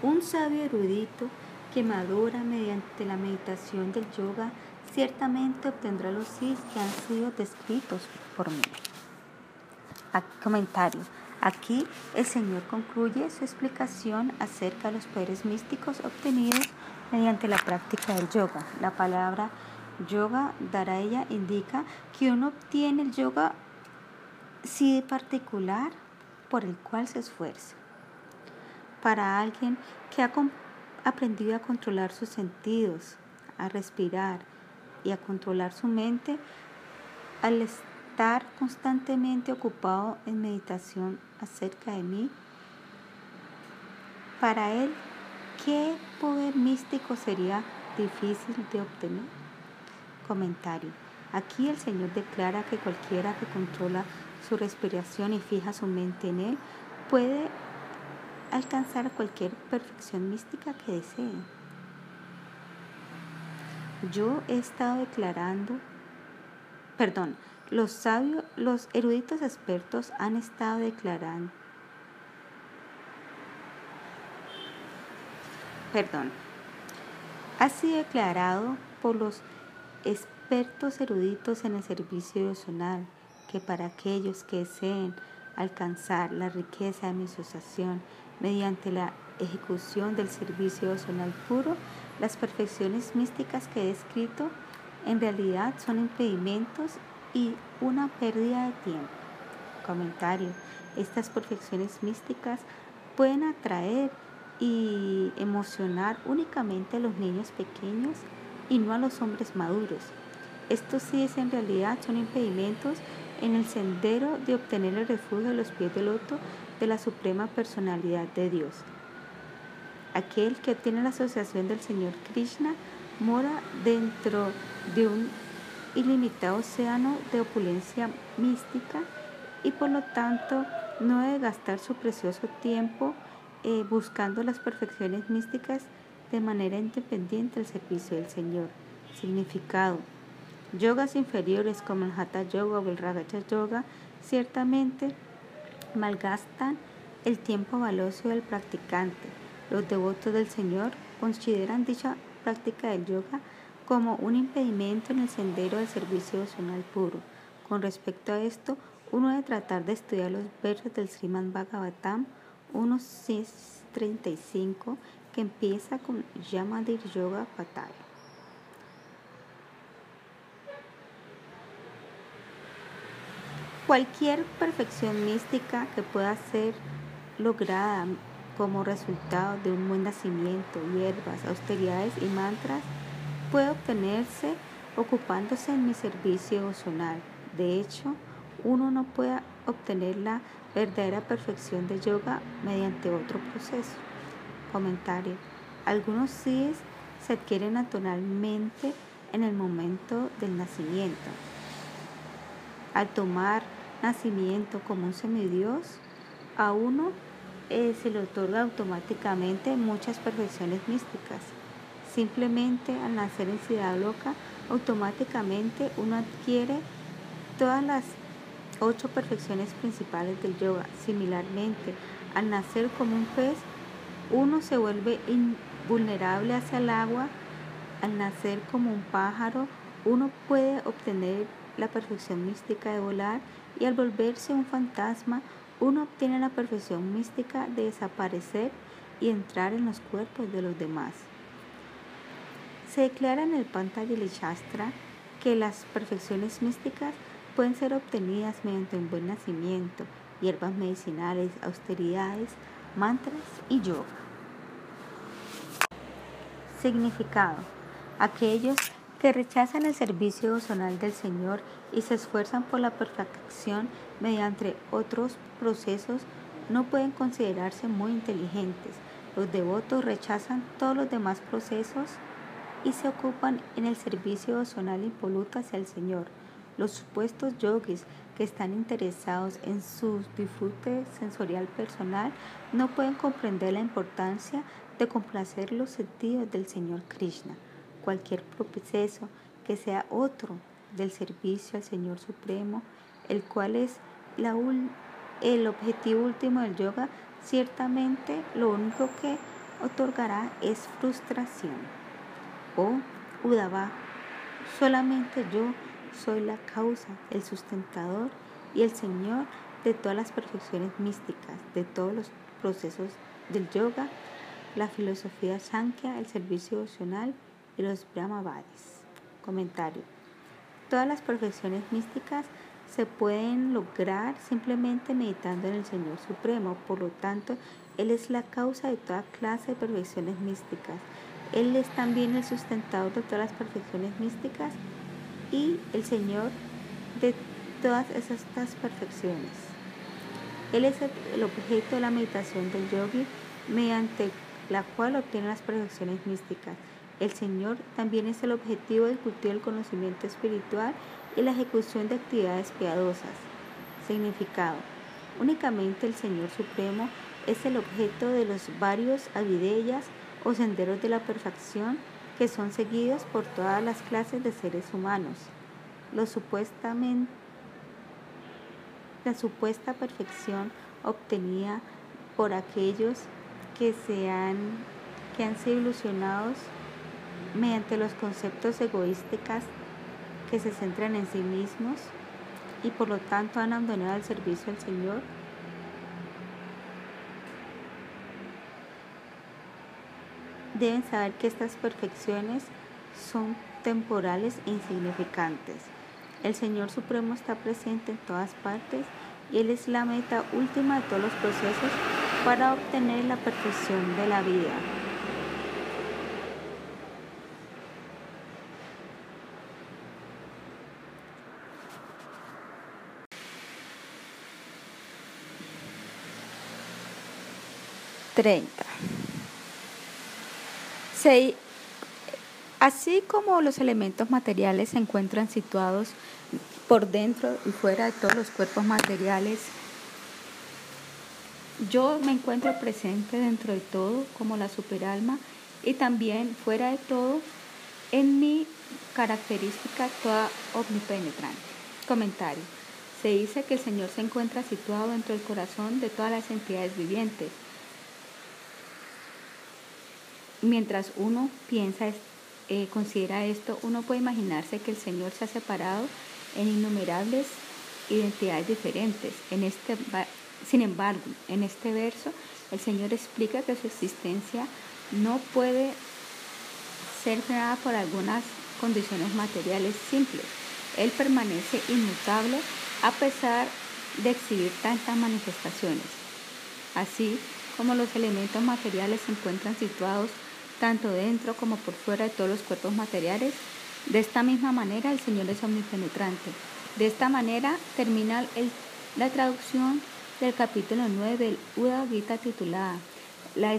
Un sabio erudito que madura mediante la meditación del yoga, ciertamente obtendrá los sí que han sido descritos por mí. comentario. Aquí el Señor concluye su explicación acerca de los poderes místicos obtenidos mediante la práctica del yoga. La palabra yoga daraya indica que uno obtiene el yoga sí particular por el cual se esfuerza. Para alguien que ha aprendido a controlar sus sentidos, a respirar y a controlar su mente al estar constantemente ocupado en meditación acerca de mí. Para él, ¿qué poder místico sería difícil de obtener? Comentario. Aquí el Señor declara que cualquiera que controla su respiración y fija su mente en Él puede alcanzar cualquier perfección mística que deseen. Yo he estado declarando, perdón, los sabios, los eruditos expertos han estado declarando, perdón, ha sido declarado por los expertos eruditos en el servicio devocional, que para aquellos que deseen alcanzar la riqueza de mi asociación mediante la ejecución del servicio devocional puro, las perfecciones místicas que he descrito en realidad son impedimentos y una pérdida de tiempo. Comentario. Estas perfecciones místicas pueden atraer y emocionar únicamente a los niños pequeños y no a los hombres maduros. Estos sí en realidad son impedimentos en el sendero de obtener el refugio de los pies del loto de la suprema personalidad de Dios. Aquel que obtiene la asociación del Señor Krishna mora dentro de un ilimitado océano de opulencia mística y por lo tanto no debe gastar su precioso tiempo eh, buscando las perfecciones místicas de manera independiente al servicio del Señor. Significado. Yogas inferiores como el Hatha Yoga o el Ragacha Yoga ciertamente malgastan el tiempo valioso del practicante. Los devotos del Señor consideran dicha práctica del yoga como un impedimento en el sendero del servicio devocional puro. Con respecto a esto, uno debe tratar de estudiar los versos del Sriman Bhagavatam 1.635 que empieza con Yamadir Yoga Patal. Cualquier perfección mística que pueda ser lograda como resultado de un buen nacimiento, hierbas, austeridades y mantras, puede obtenerse ocupándose en mi servicio emocional. De hecho, uno no puede obtener la verdadera perfección de yoga mediante otro proceso. Comentario. Algunos síes se adquieren naturalmente en el momento del nacimiento. Al tomar nacimiento como un semidios, a uno eh, se le otorga automáticamente muchas perfecciones místicas. Simplemente al nacer en Ciudad Loca, automáticamente uno adquiere todas las ocho perfecciones principales del yoga. Similarmente, al nacer como un pez, uno se vuelve invulnerable hacia el agua. Al nacer como un pájaro, uno puede obtener la perfección mística de volar y al volverse un fantasma, uno obtiene la perfección mística de desaparecer y entrar en los cuerpos de los demás. Se declara en el Pantajali Shastra que las perfecciones místicas pueden ser obtenidas mediante un buen nacimiento, hierbas medicinales, austeridades, mantras y yoga. Significado. Aquellos que rechazan el servicio devocional del Señor y se esfuerzan por la perfección mediante otros procesos no pueden considerarse muy inteligentes. Los devotos rechazan todos los demás procesos y se ocupan en el servicio devocional impoluto hacia el Señor. Los supuestos yogis que están interesados en su disfrute sensorial personal no pueden comprender la importancia de complacer los sentidos del Señor Krishna. Cualquier proceso que sea otro del servicio al Señor Supremo, el cual es la, el objetivo último del yoga, ciertamente lo único que otorgará es frustración. Oh, Udava, solamente yo soy la causa, el sustentador y el Señor de todas las perfecciones místicas, de todos los procesos del yoga, la filosofía Sankhya, el servicio devocional y los Brahmavadis. Comentario. Todas las perfecciones místicas se pueden lograr simplemente meditando en el Señor Supremo. Por lo tanto, Él es la causa de toda clase de perfecciones místicas. Él es también el sustentador de todas las perfecciones místicas y el Señor de todas estas perfecciones. Él es el objeto de la meditación del yogi mediante la cual obtiene las perfecciones místicas. El Señor también es el objetivo del cultivo del conocimiento espiritual y la ejecución de actividades piadosas. Significado. Únicamente el Señor Supremo es el objeto de los varios avideyas o senderos de la perfección que son seguidos por todas las clases de seres humanos. Lo supuestamente, la supuesta perfección obtenida por aquellos que, se han, que han sido ilusionados mediante los conceptos egoísticos que se centran en sí mismos y por lo tanto han abandonado el servicio al Señor, deben saber que estas perfecciones son temporales e insignificantes. El Señor Supremo está presente en todas partes y Él es la meta última de todos los procesos para obtener la perfección de la vida. Treinta. Así como los elementos materiales se encuentran situados por dentro y fuera de todos los cuerpos materiales, yo me encuentro presente dentro de todo como la superalma y también fuera de todo en mi característica toda omnipenetrante. Comentario. Se dice que el Señor se encuentra situado dentro del corazón de todas las entidades vivientes. Mientras uno piensa eh, considera esto, uno puede imaginarse que el Señor se ha separado en innumerables identidades diferentes. En este, sin embargo, en este verso, el Señor explica que su existencia no puede ser frenada por algunas condiciones materiales simples. Él permanece inmutable a pesar de exhibir tantas manifestaciones. Así como los elementos materiales se encuentran situados tanto dentro como por fuera de todos los cuerpos materiales. De esta misma manera el Señor es omnipenetrante. De esta manera termina la traducción del capítulo 9 del Uda Gita titulada La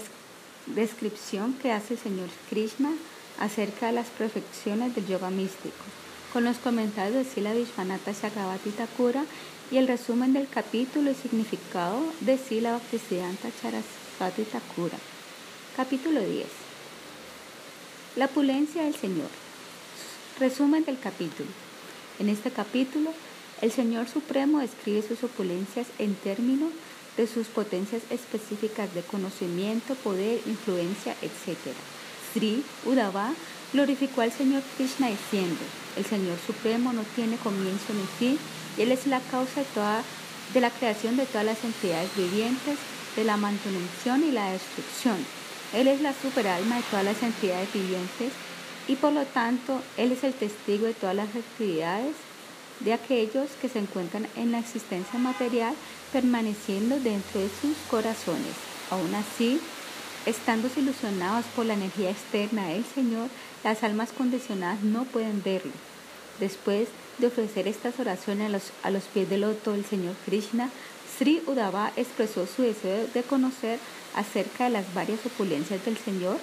descripción que hace el Señor Krishna acerca de las perfecciones del yoga místico, con los comentarios de Sila Vishwanatha Chakravarti Thakura y el resumen del capítulo y significado de Sila Bhaktisiddhanta Charasvati Thakura. Capítulo 10. La opulencia del Señor. Resumen del capítulo. En este capítulo, el Señor Supremo describe sus opulencias en términos de sus potencias específicas de conocimiento, poder, influencia, etc. Sri Udava glorificó al Señor Krishna diciendo, el Señor Supremo no tiene comienzo ni fin, y Él es la causa de, toda, de la creación de todas las entidades vivientes, de la mantención y la destrucción él es la superalma de todas las entidades vivientes y por lo tanto Él es el testigo de todas las actividades de aquellos que se encuentran en la existencia material permaneciendo dentro de sus corazones. Aún así, estando ilusionados por la energía externa del Señor, las almas condicionadas no pueden verlo. Después de ofrecer estas oraciones a los, a los pies del loto del Señor Krishna, Sri Udava expresó su deseo de conocer acerca de las varias opulencias del Señor,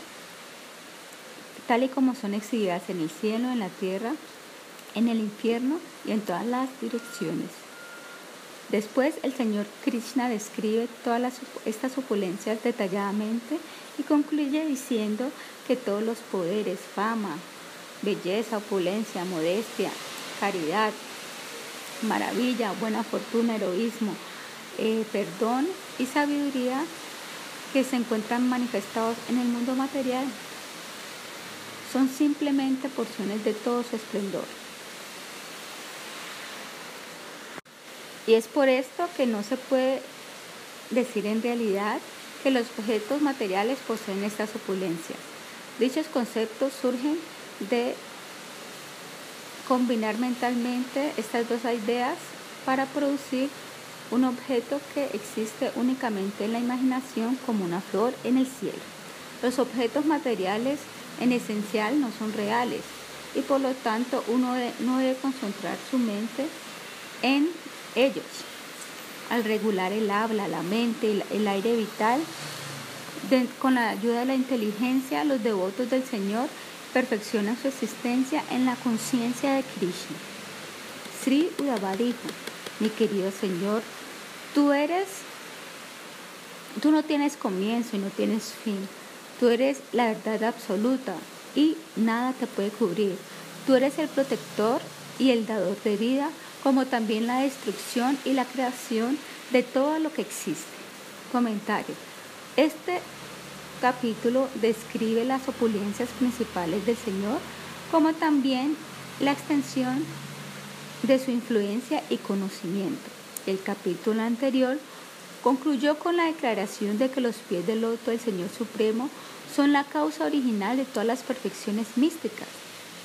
tal y como son exhibidas en el cielo, en la tierra, en el infierno y en todas las direcciones. Después el Señor Krishna describe todas estas opulencias detalladamente y concluye diciendo que todos los poderes, fama, belleza, opulencia, modestia, caridad, maravilla, buena fortuna, heroísmo, eh, perdón y sabiduría que se encuentran manifestados en el mundo material son simplemente porciones de todo su esplendor. Y es por esto que no se puede decir en realidad que los objetos materiales poseen estas opulencias. Dichos conceptos surgen de combinar mentalmente estas dos ideas para producir un objeto que existe únicamente en la imaginación como una flor en el cielo. Los objetos materiales en esencial no son reales y por lo tanto uno no debe concentrar su mente en ellos. Al regular el habla, la mente, el, aire vital, con la ayuda de la inteligencia, los devotos del Señor perfeccionan su existencia en la conciencia de Krishna. Sri Udava dijo, mi querido Señor, Tú eres, tú no tienes comienzo y no tienes fin. Tú eres la verdad absoluta y nada te puede cubrir. Tú eres el protector y el dador de vida, como también la destrucción y la creación de todo lo que existe. Comentario. Este capítulo describe las opulencias principales del Señor, como también la extensión de su influencia y conocimiento. El capítulo anterior concluyó con la declaración de que los pies del loto del Señor Supremo son la causa original de todas las perfecciones místicas.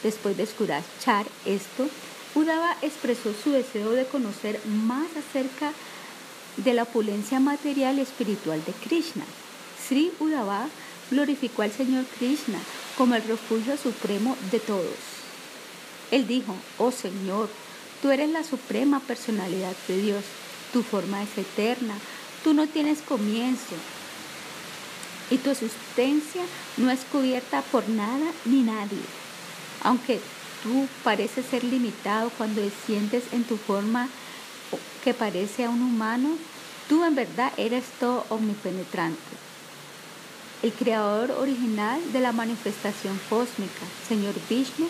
Después de escuchar esto, Udava expresó su deseo de conocer más acerca de la opulencia material y espiritual de Krishna. Sri Udava glorificó al Señor Krishna como el refugio supremo de todos. Él dijo, oh Señor, tú eres la suprema personalidad de Dios, tu forma es eterna, tú no tienes comienzo y tu existencia no es cubierta por nada ni nadie. Aunque tú pareces ser limitado cuando desciendes en tu forma que parece a un humano, tú en verdad eres todo omnipenetrante. El creador original de la manifestación cósmica, Señor Vishnu,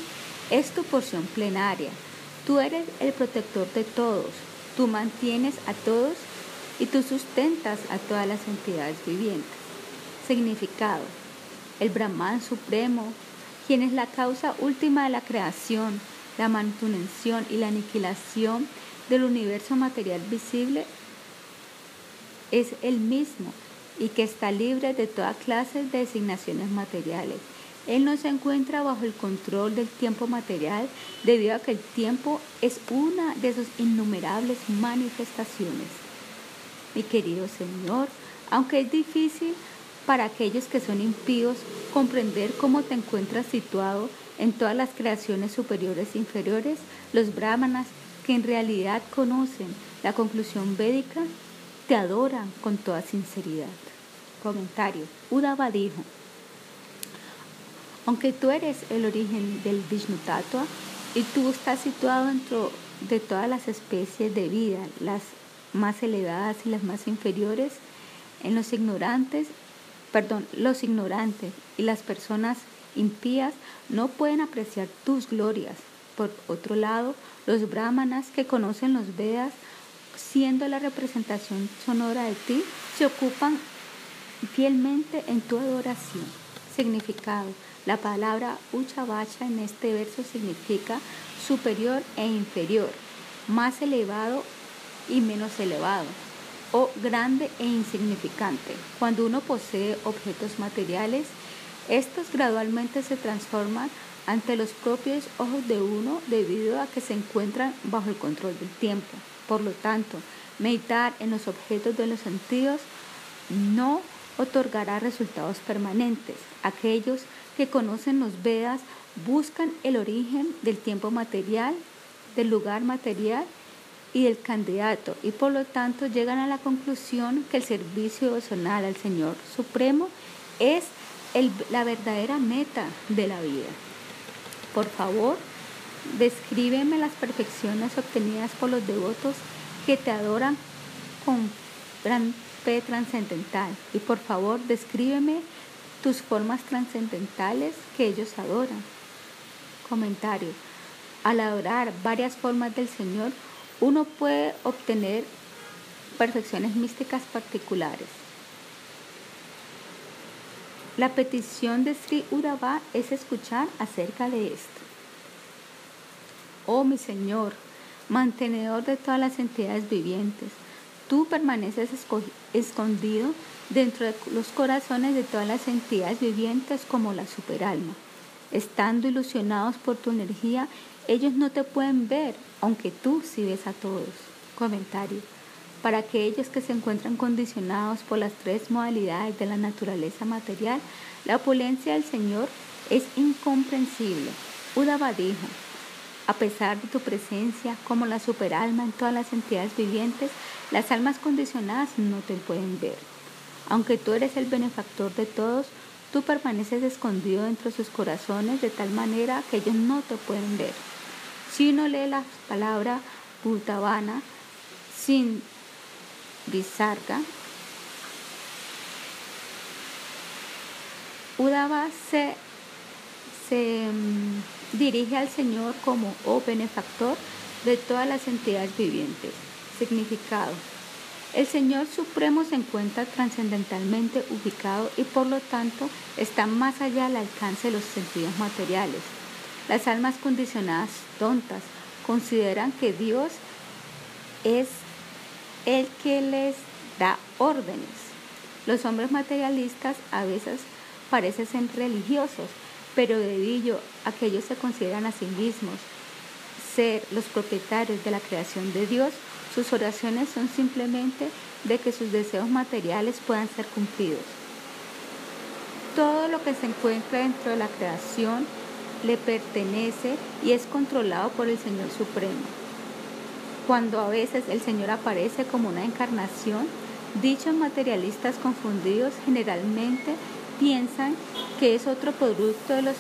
es tu porción plenaria. Tú eres el protector de todos. Tú mantienes a todos y tú sustentas a todas las entidades vivientes. Significado. El Brahman Supremo, quien es la causa última de la creación, la manutención y la aniquilación del universo material visible, es el mismo y que está libre de toda clase de designaciones materiales. Él no se encuentra bajo el control del tiempo material debido a que el tiempo es una de sus innumerables manifestaciones. Mi querido Señor, aunque es difícil para aquellos que son impíos comprender cómo te encuentras situado en todas las creaciones superiores e inferiores, los brahmanas que en realidad conocen la conclusión védica te adoran con toda sinceridad. Comentario. Udava dijo, aunque tú eres el origen del Vishnu Tattva y tú estás situado dentro de todas las especies de vida, las más elevadas y las más inferiores, en los ignorantes, perdón, los ignorantes y las personas impías no pueden apreciar tus glorias. Por otro lado, los brahmanas que conocen los Vedas, siendo la representación sonora de ti, se ocupan fielmente en tu adoración. Significado. La palabra Uchavacha en este verso significa superior e inferior, más elevado y menos elevado, o grande e insignificante. Cuando uno posee objetos materiales, estos gradualmente se transforman ante los propios ojos de uno debido a que se encuentran bajo el control del tiempo. Por lo tanto, meditar en los objetos de los sentidos no otorgará resultados permanentes. Aquellos que conocen los Vedas buscan el origen del tiempo material, del lugar material y del candidato y por lo tanto llegan a la conclusión que el servicio devocional al Señor Supremo es la verdadera meta de la vida. Por favor, descríbeme las perfecciones obtenidas por los devotos que te adoran con gran fe trascendental. Y por favor, descríbeme tus formas trascendentales que ellos adoran. Comentario. Al adorar varias formas del Señor, uno puede obtener perfecciones místicas particulares. La petición de Sri Urava es escuchar acerca de esto. Oh mi Señor, mantenedor de todas las entidades vivientes, tú permaneces escondido dentro de los corazones de todas las entidades vivientes como la superalma. Estando ilusionados por tu energía, ellos no te pueden ver, aunque tú sí ves a todos. Comentario. Para aquellos que se encuentran condicionados por las tres modalidades de la naturaleza material, la opulencia del Señor es incomprensible. Udava dijo, a pesar de tu presencia como la superalma en todas las entidades vivientes, las almas condicionadas no te pueden ver. Aunque tú eres el benefactor de todos, tú permaneces escondido dentro de sus corazones de tal manera que ellos no te pueden ver. Si uno lee la palabra Bhutavana sin visarga, Udava se, se mm, dirige al Señor como oh benefactor de todas las entidades vivientes. Significado. El Señor Supremo se encuentra trascendentalmente ubicado y por lo tanto está más allá del alcance de los sentidos materiales. Las almas condicionadas tontas consideran que Dios es el que les da órdenes. Los hombres materialistas a veces parecen ser religiosos, pero debido a que ellos se consideran a sí mismos ser los propietarios de la creación de Dios, sus oraciones son simplemente de que sus deseos materiales puedan ser cumplidos. Todo lo que se encuentra dentro de la creación le pertenece y es controlado por el Señor Supremo. Cuando a veces el Señor aparece como una encarnación, dichos materialistas confundidos generalmente piensan que es otro producto de las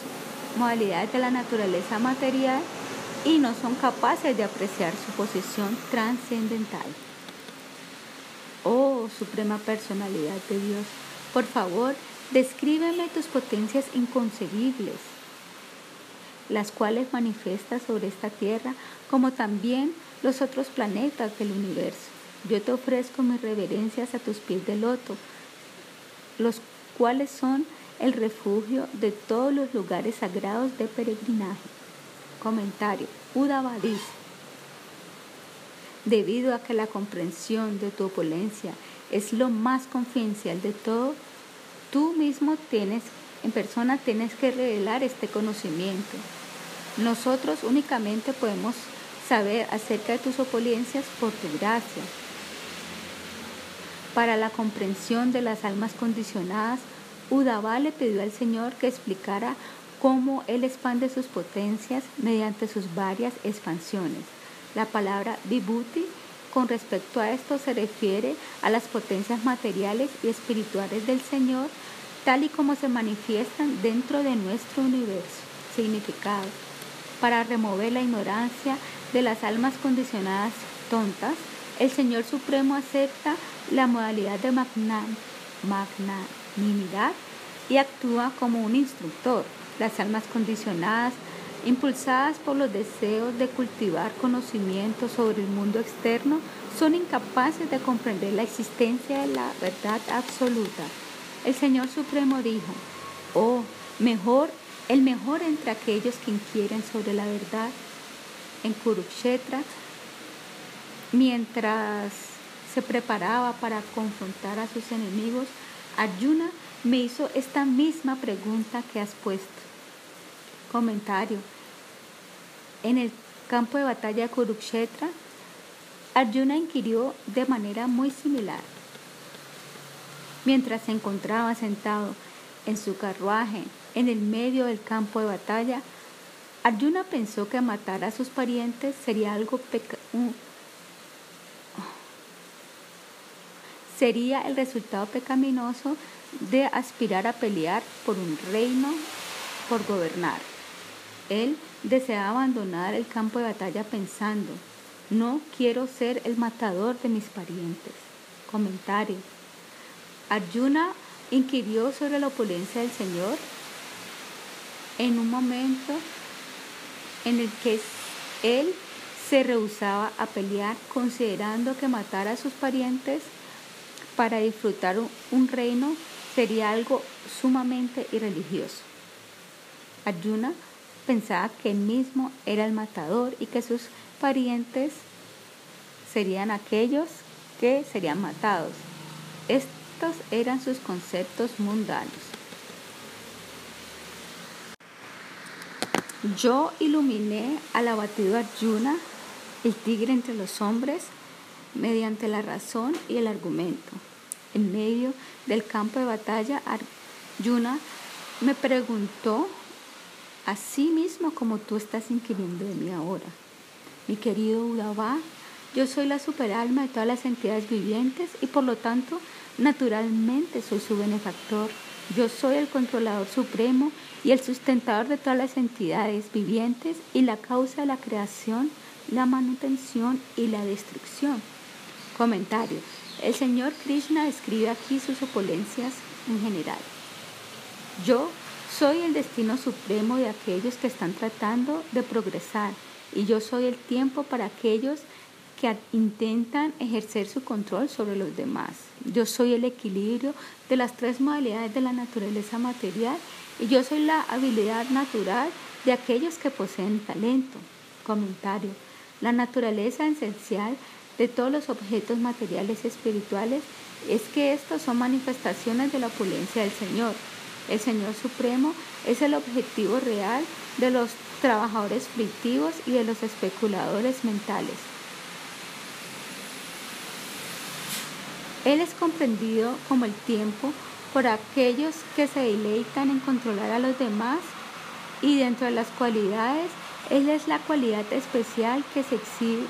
modalidades de la naturaleza material y no son capaces de apreciar su posición trascendental. Oh Suprema Personalidad de Dios, por favor, descríbeme tus potencias inconcebibles, las cuales manifiestas sobre esta tierra, como también los otros planetas del universo. Yo te ofrezco mis reverencias a tus pies de loto, los cuales son el refugio de todos los lugares sagrados de peregrinaje. Comentario. Udava dice, debido a que la comprensión de tu opulencia es lo más confidencial de todo, tú mismo tienes, en persona tienes que revelar este conocimiento. Nosotros únicamente podemos saber acerca de tus opulencias por tu gracia. Para la comprensión de las almas condicionadas, Udava le pidió al Señor que explicara cómo Él expande sus potencias mediante sus varias expansiones. La palabra vibhuti con respecto a esto se refiere a las potencias materiales y espirituales del Señor, tal y como se manifiestan dentro de nuestro universo. Significado. Para remover la ignorancia de las almas condicionadas tontas, el Señor Supremo acepta la modalidad de magnanimidad y actúa como un instructor. Las almas condicionadas, impulsadas por los deseos de cultivar conocimiento sobre el mundo externo, son incapaces de comprender la existencia de la verdad absoluta. El Señor Supremo dijo, oh, mejor, el mejor entre aquellos que inquieren sobre la verdad. En Kurukshetra, mientras se preparaba para confrontar a sus enemigos, Arjuna me hizo esta misma pregunta que has puesto. Comentario. En el campo de batalla Kurukshetra, Arjuna inquirió de manera muy similar. Mientras se encontraba sentado en su carruaje en el medio del campo de batalla, Arjuna pensó que matar a sus parientes sería algo sería el resultado pecaminoso de aspirar a pelear por un reino por gobernar. Él desea abandonar el campo de batalla pensando, no quiero ser el matador de mis parientes. Comentario. Arjuna inquirió sobre la opulencia del Señor en un momento en el que él se rehusaba a pelear considerando que matar a sus parientes para disfrutar un reino sería algo sumamente irreligioso. Arjuna pensaba que él mismo era el matador y que sus parientes serían aquellos que serían matados. Estos eran sus conceptos mundanos. Yo iluminé al abatido Arjuna, el tigre entre los hombres, mediante la razón y el argumento. En medio del campo de batalla, Arjuna me preguntó así mismo como tú estás inquiriendo de mí ahora. Mi querido Udava, yo soy la superalma de todas las entidades vivientes y por lo tanto naturalmente soy su benefactor. Yo soy el controlador supremo y el sustentador de todas las entidades vivientes y la causa de la creación, la manutención y la destrucción. Comentario. El Señor Krishna describe aquí sus opulencias en general. Yo soy el destino supremo de aquellos que están tratando de progresar y yo soy el tiempo para aquellos que intentan ejercer su control sobre los demás. Yo soy el equilibrio de las tres modalidades de la naturaleza material y yo soy la habilidad natural de aquellos que poseen talento. Comentario. La naturaleza esencial de todos los objetos materiales y espirituales es que estos son manifestaciones de la opulencia del Señor. El Señor Supremo es el objetivo real de los trabajadores frictivos y de los especuladores mentales. Él es comprendido como el tiempo por aquellos que se deleitan en controlar a los demás y dentro de las cualidades, Él es la cualidad especial que se exhibe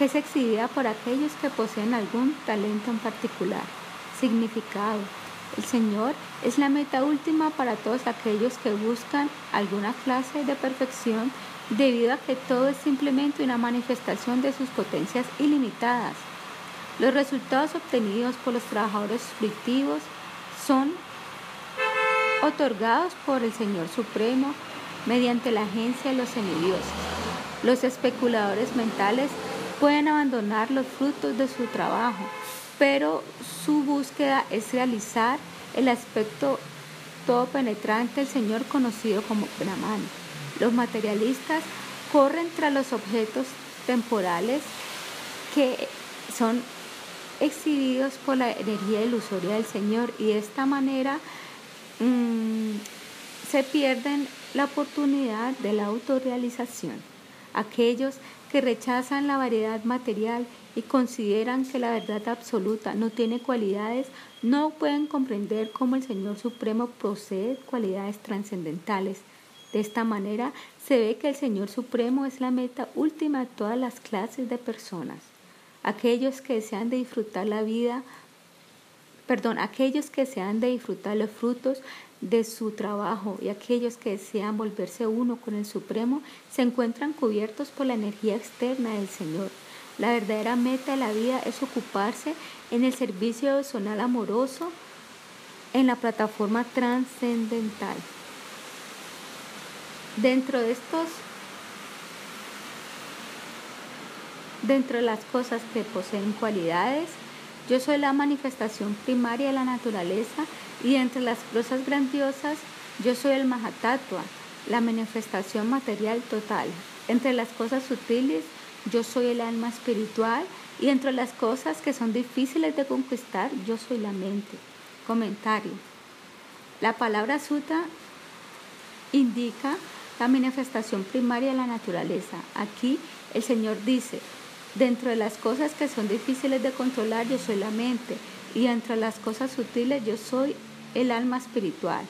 que es exhibida por aquellos que poseen algún talento en particular. Significado. El Señor es la meta última para todos aquellos que buscan alguna clase de perfección debido a que todo es simplemente una manifestación de sus potencias ilimitadas. Los resultados obtenidos por los trabajadores frictivos son otorgados por el Señor Supremo mediante la agencia de los semidioses. Los especuladores mentales pueden abandonar los frutos de su trabajo, pero su búsqueda es realizar el aspecto todo penetrante del Señor conocido como Brahman. Los materialistas corren tras los objetos temporales que son exhibidos por la energía ilusoria del Señor y de esta manera mm, se pierden la oportunidad de la autorrealización. Aquellos que rechazan la variedad material y consideran que la verdad absoluta no tiene cualidades, no pueden comprender cómo el Señor Supremo posee cualidades trascendentales. De esta manera se ve que el Señor Supremo es la meta última de todas las clases de personas aquellos que desean de disfrutar la vida, perdón, aquellos que desean de disfrutar los frutos de su trabajo y aquellos que desean volverse uno con el Supremo se encuentran cubiertos por la energía externa del Señor. La verdadera meta de la vida es ocuparse en el servicio personal amoroso en la plataforma trascendental. Dentro de estos Dentro de las cosas que poseen cualidades, yo soy la manifestación primaria de la naturaleza y entre las cosas grandiosas, yo soy el Mahatattva, la manifestación material total. Entre las cosas sutiles, yo soy el alma espiritual y entre las cosas que son difíciles de conquistar, yo soy la mente. Comentario. La palabra suta indica la manifestación primaria de la naturaleza. Aquí el Señor dice, Dentro de las cosas que son difíciles de controlar, yo soy la mente. Y entre las cosas sutiles, yo soy el alma espiritual.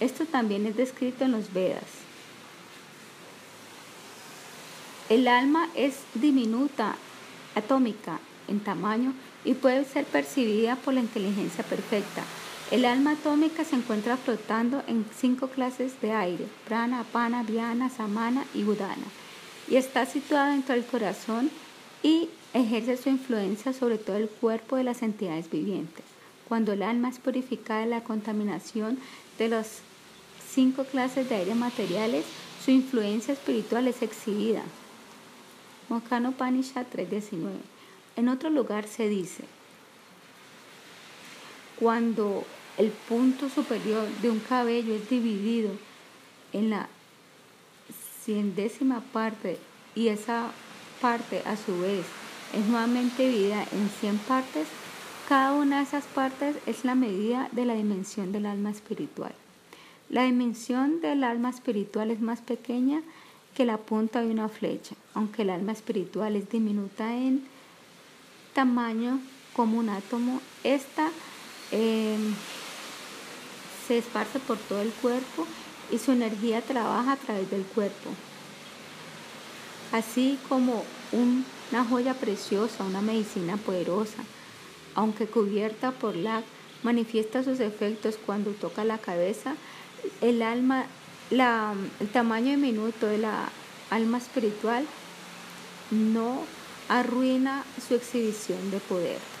Esto también es descrito en los Vedas. El alma es diminuta, atómica en tamaño y puede ser percibida por la inteligencia perfecta. El alma atómica se encuentra flotando en cinco clases de aire, prana, apana, viana, samana y udana, y está situada dentro del corazón y ejerce su influencia sobre todo el cuerpo de las entidades vivientes. Cuando el alma es purificada de la contaminación de las cinco clases de aire materiales, su influencia espiritual es exhibida. Mokano Panisha 3.19. En otro lugar se dice, cuando el punto superior de un cabello es dividido en la ciendécima parte y esa parte a su vez es nuevamente vida en 100 partes, cada una de esas partes es la medida de la dimensión del alma espiritual. La dimensión del alma espiritual es más pequeña que la punta de una flecha, aunque el alma espiritual es diminuta en tamaño como un átomo, esta em, se esparce por todo el cuerpo y su energía trabaja a través del cuerpo así como una joya preciosa, una medicina poderosa, aunque cubierta por la manifiesta sus efectos cuando toca la cabeza, el alma, el tamaño diminuto de la alma espiritual no arruina su exhibición de poder.